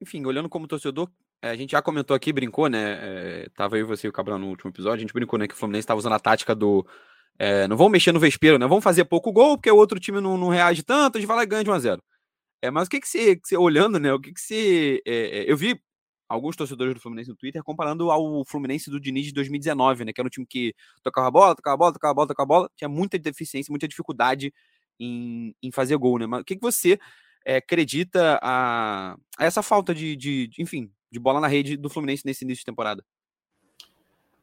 enfim, olhando como torcedor, é, a gente já comentou aqui, brincou, né? É, tava eu, você e o Cabral no último episódio, a gente brincou, né? Que o Fluminense estava usando a tática do. É, não vão mexer no vespeiro, né? Vamos fazer pouco gol, porque o outro time não, não reage tanto, a gente vai lá e ganha de 1x0. É, mas o que que você, que você olhando, né? O que que. É, é, eu vi alguns torcedores do Fluminense no Twitter comparando ao Fluminense do Diniz de 2019, né? Que era um time que tocava a bola, tocava a bola, tocava a bola, tocava a bola, tinha muita deficiência, muita dificuldade em, em fazer gol, né? Mas o que, que você é, acredita a, a, essa falta de, de, de, enfim, de bola na rede do Fluminense nesse início de temporada?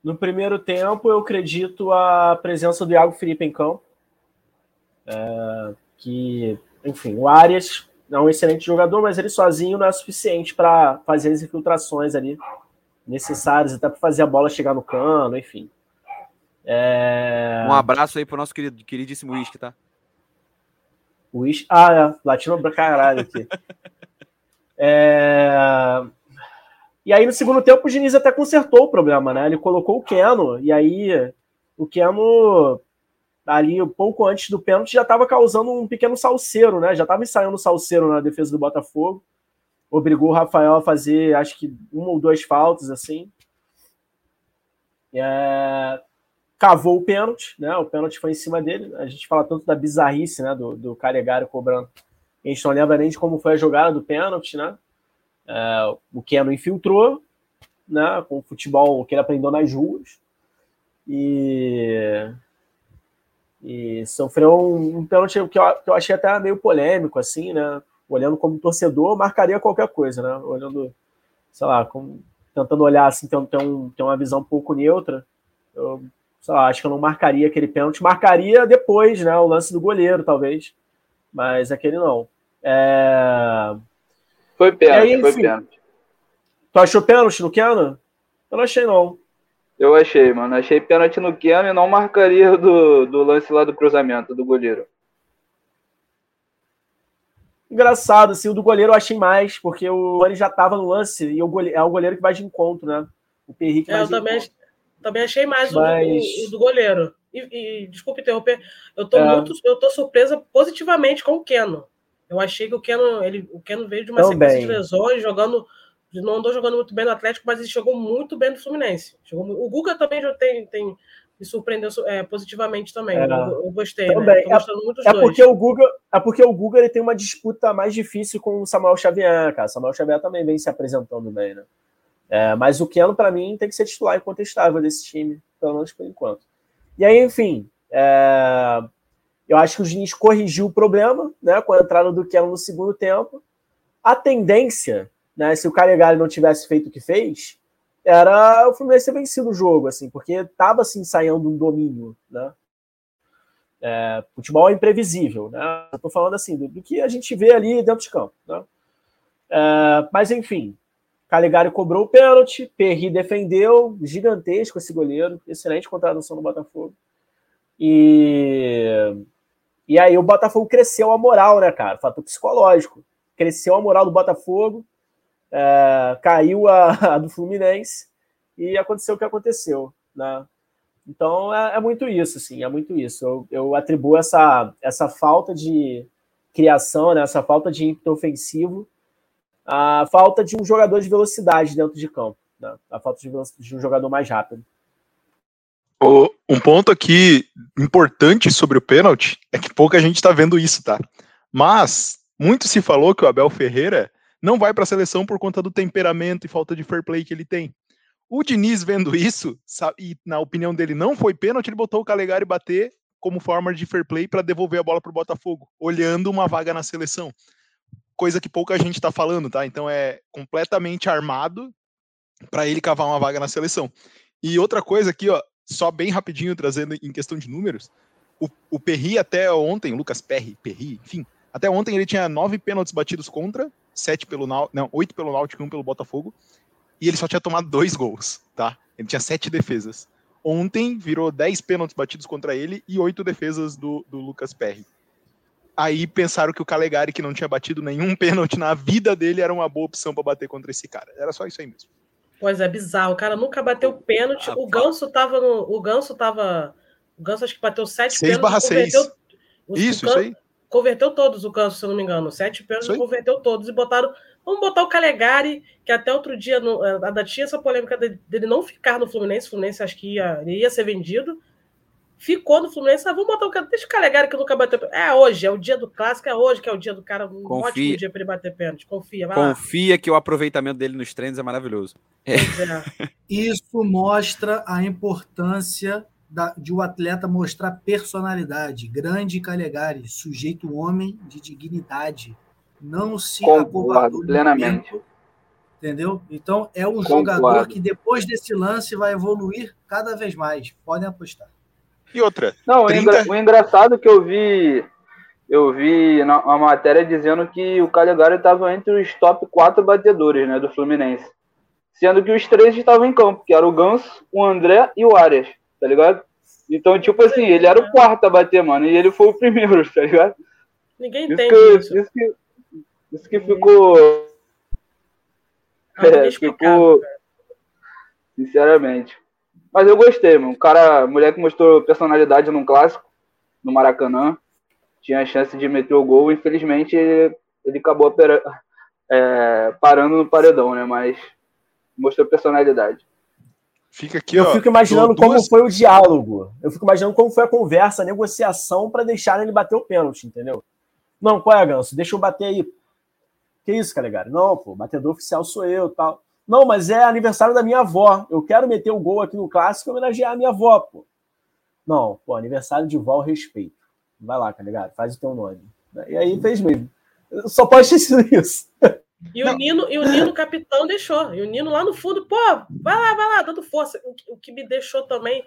No primeiro tempo, eu acredito a presença do Iago Felipe em campo. É, que, enfim, o Arias é um excelente jogador, mas ele sozinho não é suficiente para fazer as infiltrações ali necessárias, até para fazer a bola chegar no cano, enfim. É... Um abraço aí pro nosso querido, queridíssimo Whisky, tá? Whisky. Ah, é, latino pra caralho aqui. é... E aí, no segundo tempo, o Diniz até consertou o problema, né? Ele colocou o Keno, e aí o Keno ali pouco antes do pênalti já estava causando um pequeno salseiro, né? Já estava ensaiando salseiro na defesa do Botafogo. Obrigou o Rafael a fazer, acho que uma ou duas faltas assim. É... Cavou o pênalti, né? O pênalti foi em cima dele. A gente fala tanto da bizarrice, né? Do, do Calegari cobrando. A gente não lembra nem de como foi a jogada do pênalti, né? É... O Keno infiltrou, né? Com o futebol que ele aprendeu nas ruas. E e sofreu um, um pênalti que eu, que eu achei até meio polêmico, assim, né? Olhando como torcedor, marcaria qualquer coisa, né? Olhando, sei lá, como, tentando olhar assim, ter, ter, um, ter uma visão um pouco neutra. Eu, sei lá, acho que eu não marcaria aquele pênalti. Marcaria depois, né? O lance do goleiro, talvez. Mas aquele não. É... Foi pênalti, aí, foi pênalti. Tu achou pênalti no Keno? Eu não achei, não. Eu achei, mano. Achei pênalti no Keno e não marcaria do, do lance lá do cruzamento do goleiro. Engraçado, assim, o do goleiro eu achei mais, porque o ele já tava no lance e o goleiro, é o goleiro que vai de encontro, né? O Perrique é, eu também, encontro. também achei mais Mas... o, do, o do goleiro. E, e, desculpe interromper, eu tô é. muito, eu tô surpresa positivamente com o Keno. Eu achei que o Keno, ele, o Keno veio de uma também. sequência de lesões, jogando não andou jogando muito bem no Atlético, mas ele jogou muito bem no Fluminense. Jogou, o Guga também já tem, tem me surpreendeu é, positivamente também. É, eu, eu, gostei. Né? Também. Né? É, é porque o Guga, é porque o Guga ele tem uma disputa mais difícil com o Samuel Xavier, cara. Samuel Xavier também vem se apresentando bem, né? É, mas o Keno, para mim, tem que ser titular incontestável desse time, pelo menos por enquanto. E aí, enfim, é, eu acho que o Diniz corrigiu o problema, né, com a entrada do Keno no segundo tempo. A tendência né? Se o Calegari não tivesse feito o que fez, era o Fluminense ter vencido o jogo, assim, porque estava assim, ensaiando um domínio, né? É, futebol é imprevisível, né? Estou falando assim do, do, que a gente vê ali dentro de campo, né? É, mas enfim, Calegari cobrou o pênalti, Perry defendeu, gigantesco esse goleiro, excelente contratação no Botafogo. E, e aí o Botafogo cresceu a moral, né, cara? Fator psicológico. Cresceu a moral do Botafogo é, caiu a, a, do Fluminense e aconteceu o que aconteceu, né? Então é, é muito isso, assim, é muito isso. Eu, eu, atribuo essa, essa falta de criação, né, essa falta de ímpeto ofensivo, a falta de um jogador de velocidade dentro de campo, né? a falta de, de um jogador mais rápido. Um ponto aqui importante sobre o pênalti é que pouca gente está vendo isso, tá? Mas muito se falou que o Abel Ferreira não vai para a seleção por conta do temperamento e falta de fair play que ele tem. O Diniz vendo isso, e na opinião dele não foi pênalti, ele botou o Calegari bater como forma de fair play para devolver a bola para o Botafogo, olhando uma vaga na seleção. Coisa que pouca gente está falando, tá? Então é completamente armado para ele cavar uma vaga na seleção. E outra coisa aqui, ó, só bem rapidinho trazendo em questão de números, o, o Perry até ontem, Lucas Perry, Perry, enfim, até ontem ele tinha nove pênaltis batidos contra sete pelo Náutico, não, oito pelo Náutico e um pelo Botafogo, e ele só tinha tomado dois gols, tá? Ele tinha sete defesas. Ontem virou 10 pênaltis batidos contra ele e 8 defesas do, do Lucas Perry. Aí pensaram que o Calegari, que não tinha batido nenhum pênalti na vida dele, era uma boa opção para bater contra esse cara. Era só isso aí mesmo. Pois é, bizarro. O cara nunca bateu pênalti. O Ganso tava no. O Ganso tava. O Ganso acho que bateu 7 6 pênaltis. 6 barra 6. Isso, isso aí. Converteu todos o Ganso, se eu não me engano. 7 pênaltis converteu todos. E botaram. Vamos botar o Calegari, que até outro dia no, ainda tinha essa polêmica dele não ficar no Fluminense. O Fluminense acho que ia, ele ia ser vendido ficou no Fluminense. Ah, vamos botar o cara, deixa o Calegari que nunca bateu pênalti. É hoje, é o dia do clássico, é hoje que é o dia do cara, um Confia. ótimo dia para ele bater pênalti. Confia, vai Confia lá. que o aproveitamento dele nos treinos é maravilhoso. É. É. Isso mostra a importância da, de o um atleta mostrar personalidade. Grande Calegari, sujeito homem de dignidade. Não se acovardou plenamente. Tempo, entendeu? Então é um Concordo. jogador que depois desse lance vai evoluir cada vez mais. Podem apostar. E outra. Não, 30... o engraçado que eu vi. Eu vi uma matéria dizendo que o Calegari estava entre os top 4 batedores né, do Fluminense. Sendo que os três estavam em campo, que era o Ganso, o André e o Arias, tá ligado? Então, tipo assim, ele era o quarto a bater, mano, e ele foi o primeiro, tá ligado? Ninguém isso entende que, isso. Isso que, isso que ficou... Ah, é, ficou... Sinceramente. Mas eu gostei, mano. O cara, mulher que mostrou personalidade num clássico, no Maracanã, tinha a chance de meter o gol. Infelizmente, ele, ele acabou é, parando no paredão, né? Mas mostrou personalidade. Fica aqui, eu ó, fico imaginando como duas... foi o diálogo. Eu fico imaginando como foi a conversa, a negociação para deixar ele bater o pênalti, entendeu? Não, qual é, Ganso? Deixa eu bater aí. Que isso, cara, Não, pô, batedor oficial sou eu tal. Não, mas é aniversário da minha avó. Eu quero meter o um gol aqui no clássico e homenagear a minha avó, pô. Não, pô, aniversário de vó, respeito. Vai lá, ligado? Faz o teu nome. E aí fez mesmo. Só pode ter sido isso. E o, Nino, e o Nino, capitão, deixou. E o Nino lá no fundo, pô, vai lá, vai lá, dando força. O, o que me deixou também.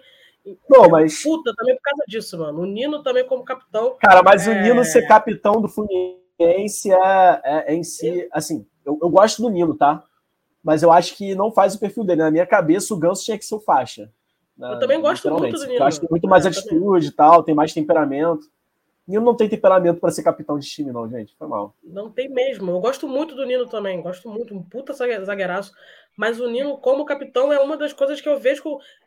Não, mas... Puta, também por causa disso, mano. O Nino também como capitão. Cara, mas é... o Nino ser capitão do Fluminense é, é, é em si. Assim, eu, eu gosto do Nino, tá? mas eu acho que não faz o perfil dele. Na minha cabeça, o Ganso tinha que ser o faixa. Né? Eu também gosto muito do Nino. Eu acho que tem muito mais é, atitude e tal, tem mais temperamento. Nino não tem temperamento para ser capitão de time, não, gente. Foi mal. Não tem mesmo. Eu gosto muito do Nino também. Gosto muito. Um puta zagueiraço. Mas o Nino, como capitão, é uma das coisas que eu vejo.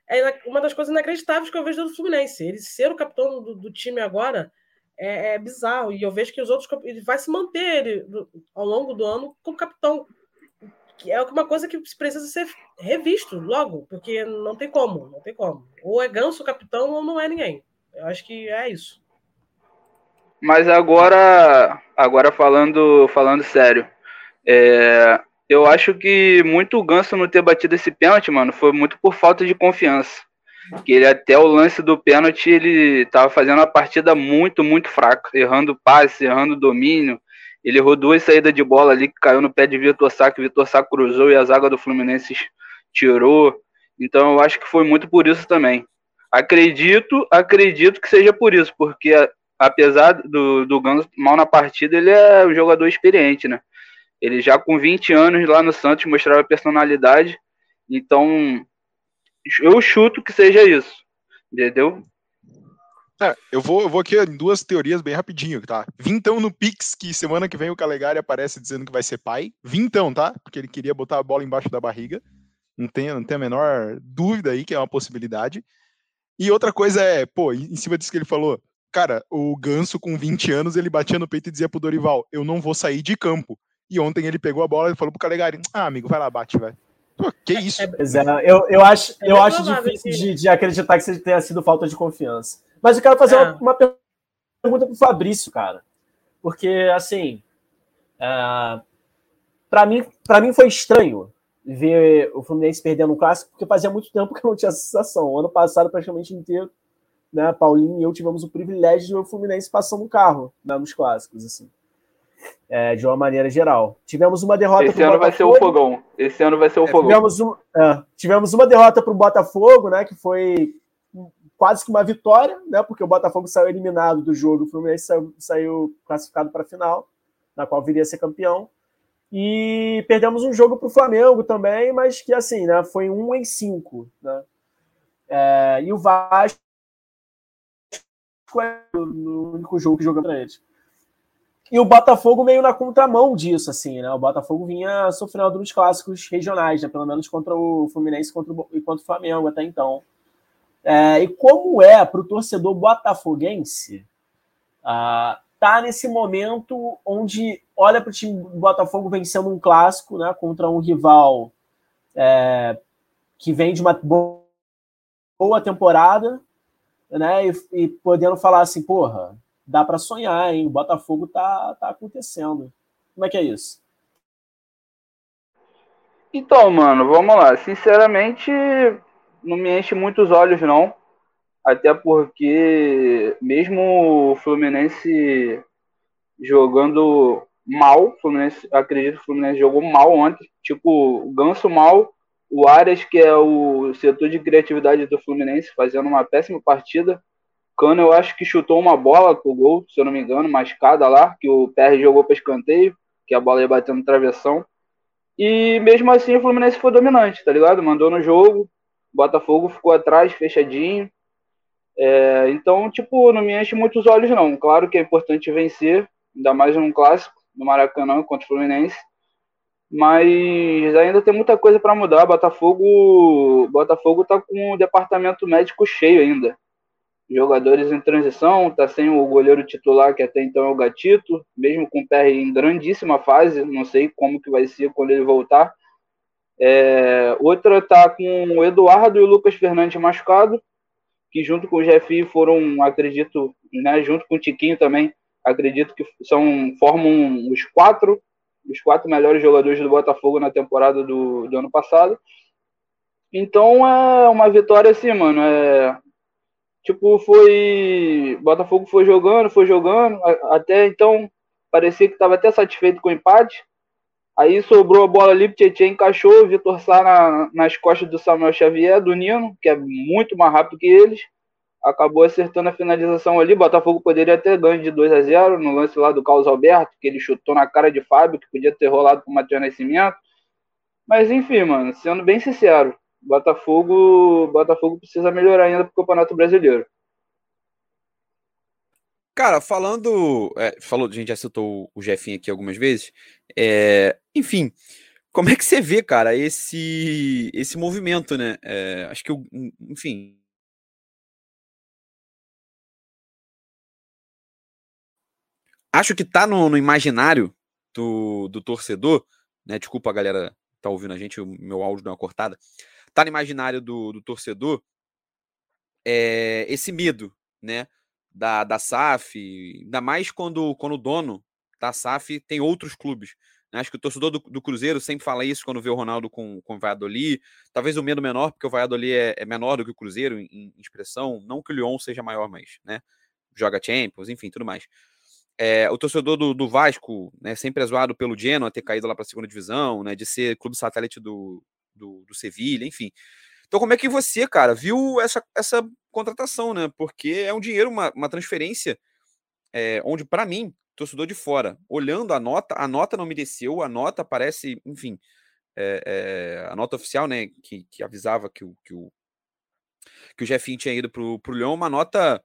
É uma das coisas inacreditáveis que eu vejo do Fluminense. Ele ser o capitão do, do time agora é, é, bizarro. E eu vejo que os outros. Ele vai se manter ele, ao longo do ano como capitão que é uma coisa que precisa ser revisto logo, porque não tem como, não tem como. Ou é ganso capitão ou não é ninguém. Eu acho que é isso. Mas agora, agora falando, falando sério, é, eu acho que muito o Ganso não ter batido esse pênalti, mano, foi muito por falta de confiança. Que ele até o lance do pênalti ele tava fazendo uma partida muito, muito fraca, errando passe, errando domínio, ele errou duas saídas de bola ali que caiu no pé de Vitor Sá, que Vitor Sá cruzou e a zaga do Fluminense tirou. Então eu acho que foi muito por isso também. Acredito, acredito que seja por isso, porque apesar do, do Ganso mal na partida, ele é um jogador experiente, né? Ele já com 20 anos lá no Santos mostrava personalidade. Então, eu chuto que seja isso. Entendeu? É, eu vou, eu vou aqui em duas teorias bem rapidinho, tá? Vintão no Pix, que semana que vem o Calegari aparece dizendo que vai ser pai. Vintão, tá? Porque ele queria botar a bola embaixo da barriga. Não tem, não tem a menor dúvida aí que é uma possibilidade. E outra coisa é, pô, em cima disso que ele falou, cara, o Ganso com 20 anos, ele batia no peito e dizia pro Dorival, eu não vou sair de campo. E ontem ele pegou a bola e falou pro Calegari, ah, amigo, vai lá, bate, vai. Pô, que isso? É, é, eu, eu acho, é eu acho difícil de, de acreditar que isso tenha sido falta de confiança. Mas eu quero fazer é. uma, uma pergunta pro Fabrício, cara. Porque, assim, é, para mim, para mim foi estranho ver o Fluminense perdendo um clássico, porque fazia muito tempo que eu não tinha essa sensação. O ano passado, praticamente inteiro, né, Paulinho e eu tivemos o privilégio de ver o Fluminense passando um carro né, nos clássicos, assim. É, de uma maneira geral. Tivemos uma derrota Esse ano Botafogo. vai ser o fogão. Esse ano vai ser o é, fogão. Tivemos, um, é, tivemos uma derrota para o Botafogo, né? Que foi quase que uma vitória, né? Porque o Botafogo saiu eliminado do jogo, o Fluminense saiu, saiu classificado para a final, na qual viria a ser campeão. E perdemos um jogo para o Flamengo também, mas que assim, né? Foi um em cinco, né? É, e o Vasco é o único jogo que jogou para eles. E o Botafogo meio na contramão disso, assim, né? O Botafogo vinha sofrendo alguns clássicos regionais, né? Pelo menos contra o Fluminense contra o, e contra o Flamengo até então. É, e como é para o torcedor botafoguense uh, tá nesse momento onde olha para o time do Botafogo vencendo um clássico, né? Contra um rival é, que vem de uma boa temporada, né? E, e podendo falar assim, porra, dá para sonhar, hein? O Botafogo tá, tá acontecendo. Como é que é isso? Então, mano, vamos lá. Sinceramente, não me enche muitos olhos, não. Até porque, mesmo o Fluminense jogando mal, Fluminense, acredito que o Fluminense jogou mal ontem. Tipo, Ganso mal, o Arias, que é o setor de criatividade do Fluminense, fazendo uma péssima partida. Cano, eu acho que chutou uma bola pro gol, se eu não me engano, uma escada lá, que o PR jogou para escanteio, que a bola ia batendo no travessão. E mesmo assim o Fluminense foi dominante, tá ligado? Mandou no jogo, Botafogo ficou atrás, fechadinho. É, então, tipo, não me enche muitos olhos, não. Claro que é importante vencer, ainda mais num clássico no Maracanã contra o Fluminense. Mas ainda tem muita coisa para mudar. Botafogo, Botafogo tá com o departamento médico cheio ainda jogadores em transição, tá sem o goleiro titular, que até então é o Gatito, mesmo com o PR em grandíssima fase, não sei como que vai ser quando ele voltar. É, outra tá com o Eduardo e o Lucas Fernandes machucado, que junto com o Jeff foram, acredito, né, junto com o Tiquinho também, acredito que são formam os quatro, os quatro melhores jogadores do Botafogo na temporada do, do ano passado. Então é uma vitória assim, mano. É, Tipo, foi. Botafogo foi jogando, foi jogando. Até então, parecia que estava até satisfeito com o empate. Aí sobrou a bola ali, Tietchan encaixou, Vitor Sá na, nas costas do Samuel Xavier, do Nino, que é muito mais rápido que eles. Acabou acertando a finalização ali. Botafogo poderia ter ganho de 2 a 0 no lance lá do Carlos Alberto, que ele chutou na cara de Fábio, que podia ter rolado com o Matheus Nascimento. Mas enfim, mano, sendo bem sincero, Botafogo, Botafogo precisa melhorar ainda para o Campeonato Brasileiro. Cara, falando. É, falou, a gente já citou o Jefinho aqui algumas vezes. É, enfim, como é que você vê, cara, esse, esse movimento, né? É, acho que, enfim. Acho que tá no, no imaginário do, do torcedor, né? Desculpa a galera tá ouvindo a gente, o meu áudio deu uma cortada tá no imaginário do, do torcedor é, esse medo, né? Da, da SAF, ainda mais quando, quando o dono da SAF tem outros clubes. Né? Acho que o torcedor do, do, Cruzeiro sempre fala isso quando vê o Ronaldo com, com o Valladolid. Talvez o medo menor, porque o Valladolid é, é menor do que o Cruzeiro em, em, expressão. Não que o Lyon seja maior, mas né? joga Champions, enfim, tudo mais. É, o torcedor do, do Vasco, né, sempre é zoado pelo Genoa ter caído lá para a segunda divisão, né, de ser clube satélite do, do, do Sevilha, enfim. Então, como é que você, cara, viu essa, essa contratação, né? Porque é um dinheiro, uma, uma transferência, é, onde, para mim, torcedor de fora, olhando a nota, a nota não me desceu, a nota parece, enfim, é, a nota oficial, né, que, que avisava que o, que o, que o Jefinho tinha ido pro, pro Leão, uma nota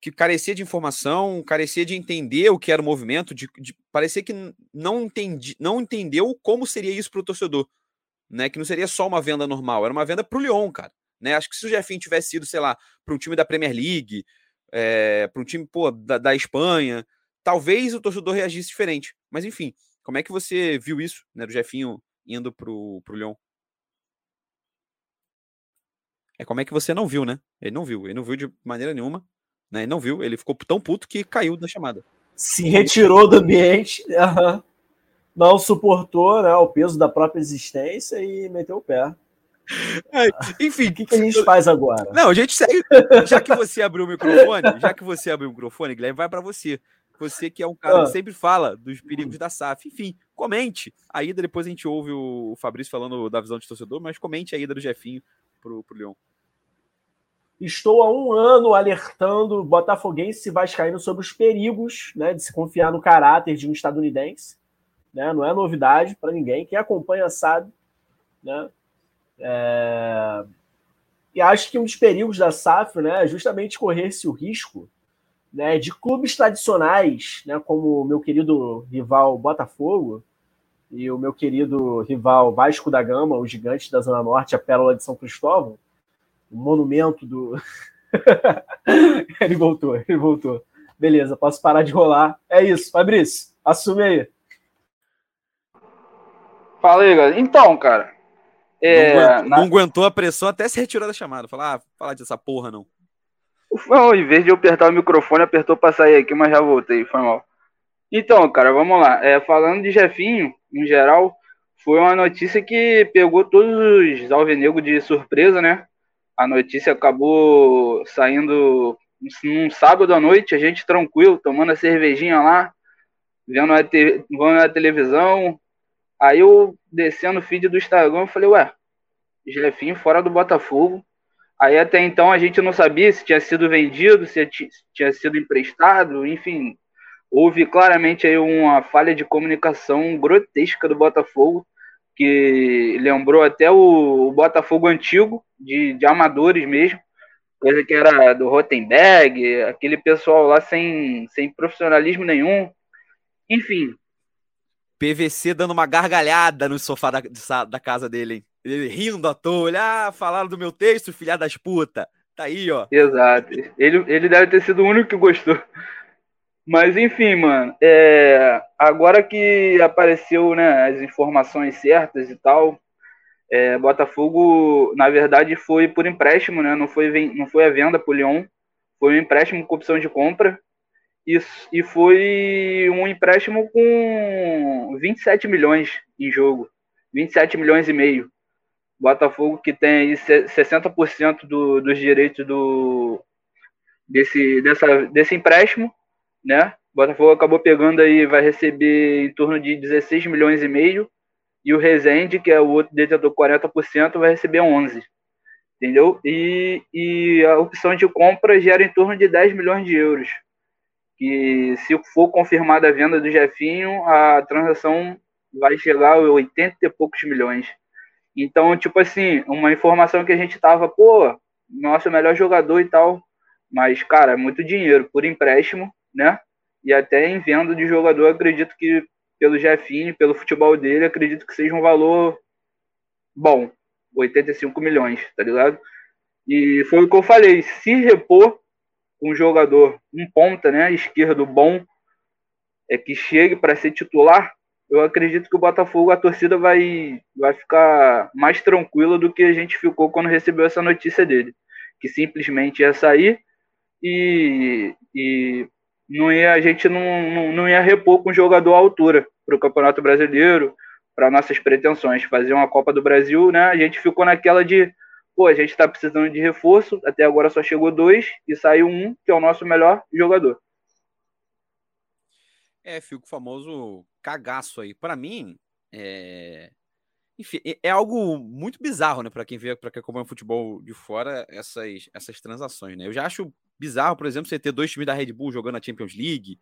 que carecia de informação, carecia de entender o que era o movimento, de, de parecer que não, entendi, não entendeu como seria isso para o torcedor né? Que não seria só uma venda normal, era uma venda para o Lyon, cara. Né? Acho que se o Jefinho tivesse sido, sei lá, para um time da Premier League, é, para um time pô, da, da Espanha, talvez o torcedor reagisse diferente. Mas enfim, como é que você viu isso, né, do Jefinho indo pro, pro Lyon? É como é que você não viu, né? Ele não viu, ele não viu de maneira nenhuma, né? Não viu, ele ficou tão puto que caiu da chamada. Se retirou do ambiente. Uhum não suportou né, o peso da própria existência e meteu o pé. É, enfim, o que, que, a gente faz agora? Não, a gente segue. Já que você abriu o microfone, já que você abriu o microfone, Guilherme, vai para você. Você que é um cara ah. que sempre fala dos perigos da SAF. Enfim, comente. A ida, depois a gente ouve o Fabrício falando da visão de torcedor, mas comente a ida do Jefinho pro, pro Leão. Estou há um ano alertando botafoguense e vascaíno sobre os perigos né, de se confiar no caráter de um estadunidense né? Não é novidade para ninguém. Quem acompanha sabe, né? É... E acho que um dos perigos da SAF né, é justamente correr-se o risco né, de clubes tradicionais, né, como o meu querido rival Botafogo e o meu querido rival Vasco da Gama, o gigante da Zona Norte, a Pérola de São Cristóvão, o monumento do. ele voltou, ele voltou. Beleza, posso parar de rolar. É isso, Fabrício, assume aí. Fala aí, galera. Então, cara. É, não, aguentou, na... não, aguentou a pressão até se retirou da chamada. Falar, ah, falar dessa porra não. Não, em vez de eu apertar o microfone, apertou pra sair aqui, mas já voltei, foi mal. Então, cara, vamos lá. É, falando de Jefinho, em geral, foi uma notícia que pegou todos os alvinegros de surpresa, né? A notícia acabou saindo num sábado à noite, a gente tranquilo, tomando a cervejinha lá, vendo a, te... vendo a televisão, Aí eu descendo o feed do Instagram, eu falei, ué, Jefinho fora do Botafogo. Aí até então a gente não sabia se tinha sido vendido, se tinha sido emprestado, enfim. Houve claramente aí uma falha de comunicação grotesca do Botafogo, que lembrou até o, Botafogo antigo, de, de amadores mesmo, coisa que era do Rotenberg, aquele pessoal lá sem, sem profissionalismo nenhum. Enfim, PVC dando uma gargalhada no sofá da, da casa dele, hein? Ele rindo à toa, ele, ah, falaram do meu texto, filha das puta. Tá aí, ó. Exato. Ele, ele deve ter sido o único que gostou. Mas enfim, mano, é, agora que apareceu né, as informações certas e tal, é, Botafogo, na verdade, foi por empréstimo, né? Não foi, não foi a venda pro Lyon, foi um empréstimo com opção de compra. Isso, e foi um empréstimo com 27 milhões em jogo. 27 milhões e meio. Botafogo que tem 60% do, dos direitos do, desse, dessa, desse empréstimo, né? Botafogo acabou pegando aí, vai receber em torno de 16 milhões e meio, e o Rezende, que é o outro detentor 40%, vai receber 11. Entendeu? E, e a opção de compra gera em torno de 10 milhões de euros que se for confirmada a venda do Jefinho, a transação vai chegar a 80 e poucos milhões. Então, tipo assim, uma informação que a gente tava, pô, nosso melhor jogador e tal, mas, cara, é muito dinheiro por empréstimo, né? E até em venda de jogador, acredito que pelo Jefinho, pelo futebol dele, acredito que seja um valor bom, 85 milhões, tá ligado? E foi o que eu falei, se repor um jogador, um ponta, né, esquerdo bom, é que chegue para ser titular, eu acredito que o Botafogo, a torcida vai, vai ficar mais tranquila do que a gente ficou quando recebeu essa notícia dele, que simplesmente ia sair e, e não ia, a gente não, não, não ia repor com um jogador à altura para o Campeonato Brasileiro, para nossas pretensões, fazer uma Copa do Brasil, né? A gente ficou naquela de pô, a gente está precisando de reforço, até agora só chegou dois e saiu um, que é o nosso melhor jogador. É, fica o famoso cagaço aí. Para mim, é... Enfim, é, é algo muito bizarro, né, para quem vê, para quem acompanha o futebol de fora, essas, essas transações, né? Eu já acho bizarro, por exemplo, você ter dois times da Red Bull jogando a Champions League,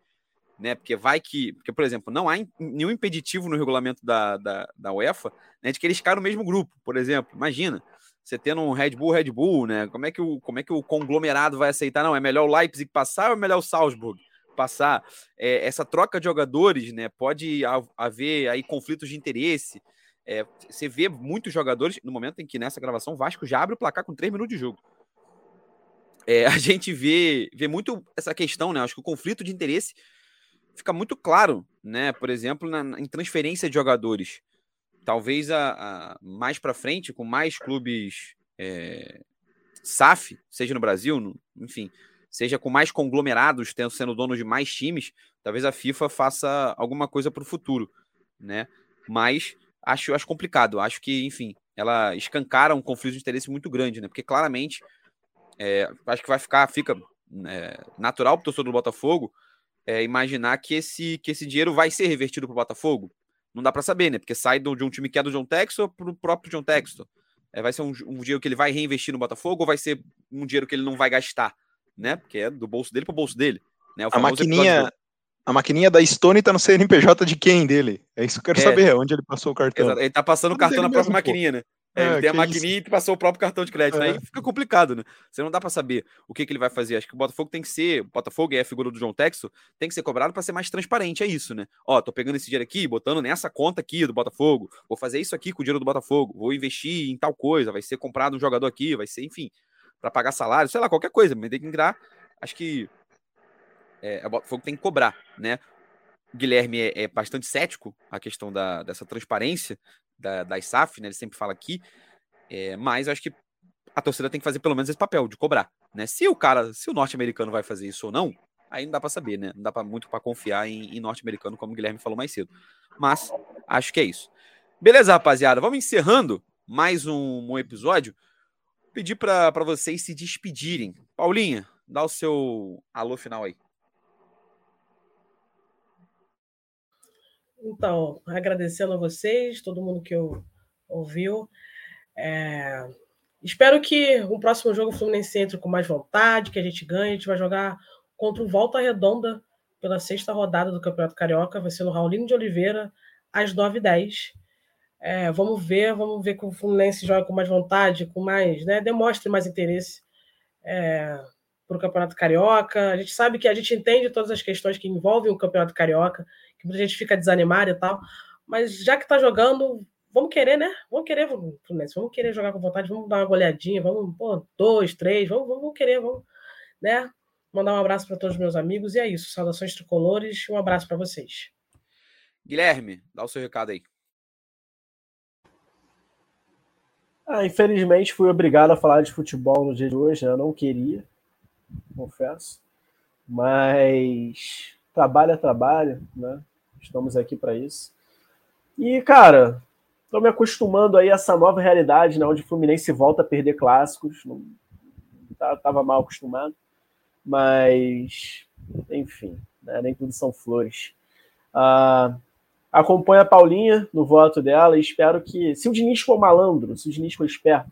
né? Porque vai que, porque por exemplo, não há nenhum impeditivo no regulamento da, da, da UEFA, né, de que eles caem no mesmo grupo, por exemplo. Imagina, você tendo um Red Bull, Red Bull, né? Como é que o, como é que o conglomerado vai aceitar? Não, é melhor o Leipzig passar ou é melhor o Salzburg passar? É, essa troca de jogadores, né? Pode haver aí conflitos de interesse. É, você vê muitos jogadores, no momento em que nessa gravação o Vasco já abre o placar com três minutos de jogo. É, a gente vê, vê muito essa questão, né? Acho que o conflito de interesse fica muito claro, né? Por exemplo, na, em transferência de jogadores talvez a, a mais para frente, com mais clubes é, SAF, seja no Brasil, no, enfim, seja com mais conglomerados, tendo, sendo dono de mais times, talvez a FIFA faça alguma coisa para o futuro, né? Mas acho, acho complicado. Acho que, enfim, ela escancara um conflito de interesse muito grande, né? Porque claramente é, acho que vai ficar, fica é, natural para o torcedor do Botafogo é, imaginar que esse, que esse dinheiro vai ser revertido para o Botafogo, não dá para saber, né? Porque sai do, de um time que é do John Texton para o próprio John Texton. É, vai ser um, um, dinheiro que ele vai reinvestir no Botafogo ou vai ser um dinheiro que ele não vai gastar, né? Porque é do bolso dele para o bolso dele. Né? a maquininha, a maquininha da Stone tá no CNPJ de quem dele? É isso que eu quero é. saber, onde ele passou o cartão. Exato. Ele tá passando o cartão na própria maquininha, né? É, ele tem a maquininha isso? e passou o próprio cartão de crédito. É. Aí fica complicado, né? Você não dá para saber o que, que ele vai fazer. Acho que o Botafogo tem que ser. O Botafogo é a figura do João Texo, tem que ser cobrado para ser mais transparente. É isso, né? Ó, tô pegando esse dinheiro aqui, botando nessa conta aqui do Botafogo. Vou fazer isso aqui com o dinheiro do Botafogo. Vou investir em tal coisa. Vai ser comprado um jogador aqui, vai ser, enfim, para pagar salário, sei lá, qualquer coisa. Mas tem que entrar. Acho que é, o Botafogo tem que cobrar, né? O Guilherme é, é, bastante cético a questão da, dessa transparência da, da ISAF, né? Ele sempre fala aqui. É, mas eu acho que a torcida tem que fazer pelo menos esse papel de cobrar, né? Se o cara, se o norte-americano vai fazer isso ou não, aí não dá para saber, né? Não dá muito para confiar em, em norte-americano, como o Guilherme falou mais cedo. Mas acho que é isso. Beleza, rapaziada? Vamos encerrando mais um, um episódio. Pedir para vocês se despedirem. Paulinha, dá o seu alô final aí. Então, agradecendo a vocês, todo mundo que ouviu. É... Espero que o próximo jogo o Fluminense entre com mais vontade, que a gente ganhe. A gente vai jogar contra o Volta Redonda pela sexta rodada do Campeonato Carioca. Vai ser no Raulinho de Oliveira, às 9h10. É, vamos ver, vamos ver que o Fluminense joga com mais vontade, com mais, né, demonstre mais interesse é, para o Campeonato Carioca. A gente sabe que a gente entende todas as questões que envolvem o Campeonato Carioca, que muita gente fica desanimada e tal, mas já que está jogando, vamos querer, né? Vamos querer, Fluminense, vamos querer jogar com vontade, vamos dar uma goleadinha, vamos, pô, dois, três, vamos, vamos querer, vamos, né? Mandar um abraço para todos os meus amigos e é isso. Saudações tricolores, um abraço para vocês. Guilherme, dá o seu recado aí. Ah, infelizmente fui obrigado a falar de futebol no dia de hoje, né? eu não queria, confesso. Mas trabalho é trabalho, né? Estamos aqui para isso. E, cara, Estou me acostumando aí a essa nova realidade, né, onde o Fluminense volta a perder clássicos. Não, tá, tava mal acostumado. Mas, enfim, né, nem tudo são flores. Ah, acompanho a Paulinha no voto dela e espero que, se o Diniz for malandro, se o Diniz for esperto,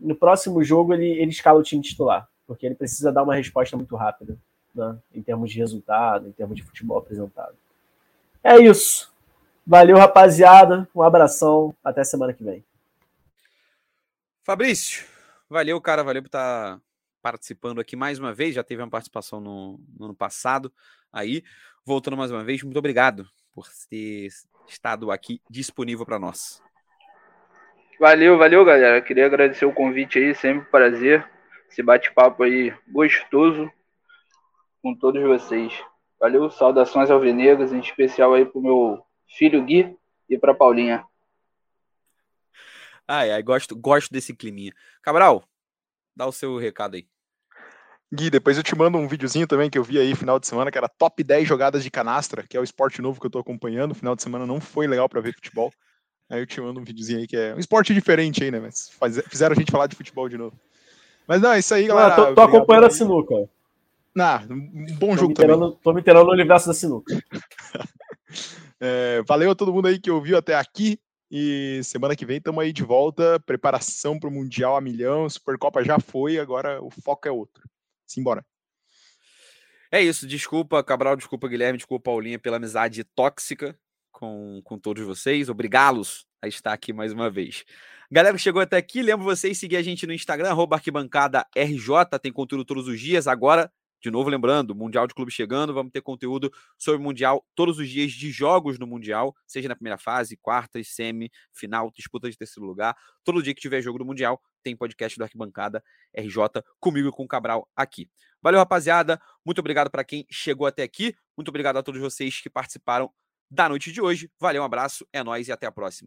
no próximo jogo ele, ele escala o time titular, porque ele precisa dar uma resposta muito rápida, né, em termos de resultado, em termos de futebol apresentado. É isso. Valeu, rapaziada. Um abração. Até semana que vem. Fabrício, valeu, cara. Valeu por estar tá participando aqui mais uma vez. Já teve uma participação no, no ano passado. Aí, voltando mais uma vez, muito obrigado por ter estado aqui disponível para nós. Valeu, valeu, galera. Queria agradecer o convite aí, sempre um prazer. Esse bate-papo aí gostoso com todos vocês. Valeu, saudações alvinegras, em especial aí pro meu filho Gui e para Paulinha. Ai, ai, gosto, gosto desse climinha. Cabral, dá o seu recado aí. Gui, depois eu te mando um videozinho também que eu vi aí final de semana, que era top 10 jogadas de canastra, que é o esporte novo que eu tô acompanhando. Final de semana não foi legal para ver futebol. Aí eu te mando um videozinho aí que é um esporte diferente aí, né? Mas faz... fizeram a gente falar de futebol de novo. Mas não, é isso aí, galera. Ah, tô, tô acompanhando a sinuca. Nah, um bom tô jogo também. Tô me inteirando no universo da sinuca. É, valeu a todo mundo aí que ouviu até aqui. E semana que vem estamos aí de volta. Preparação para o Mundial a milhão. Supercopa já foi, agora o foco é outro. Simbora. É isso. Desculpa, Cabral, desculpa, Guilherme, desculpa, Paulinha, pela amizade tóxica com, com todos vocês. Obrigá-los a estar aqui mais uma vez. Galera que chegou até aqui, lembro vocês seguir a gente no Instagram, arquibancada RJ, tem conteúdo todos os dias. Agora de novo, lembrando, Mundial de Clube chegando, vamos ter conteúdo sobre o Mundial todos os dias de jogos no Mundial, seja na primeira fase, quartas, semi, final, disputa de terceiro lugar. Todo dia que tiver jogo do Mundial, tem podcast do Arquibancada RJ comigo e com o Cabral aqui. Valeu, rapaziada. Muito obrigado para quem chegou até aqui. Muito obrigado a todos vocês que participaram da noite de hoje. Valeu, um abraço, é nóis e até a próxima.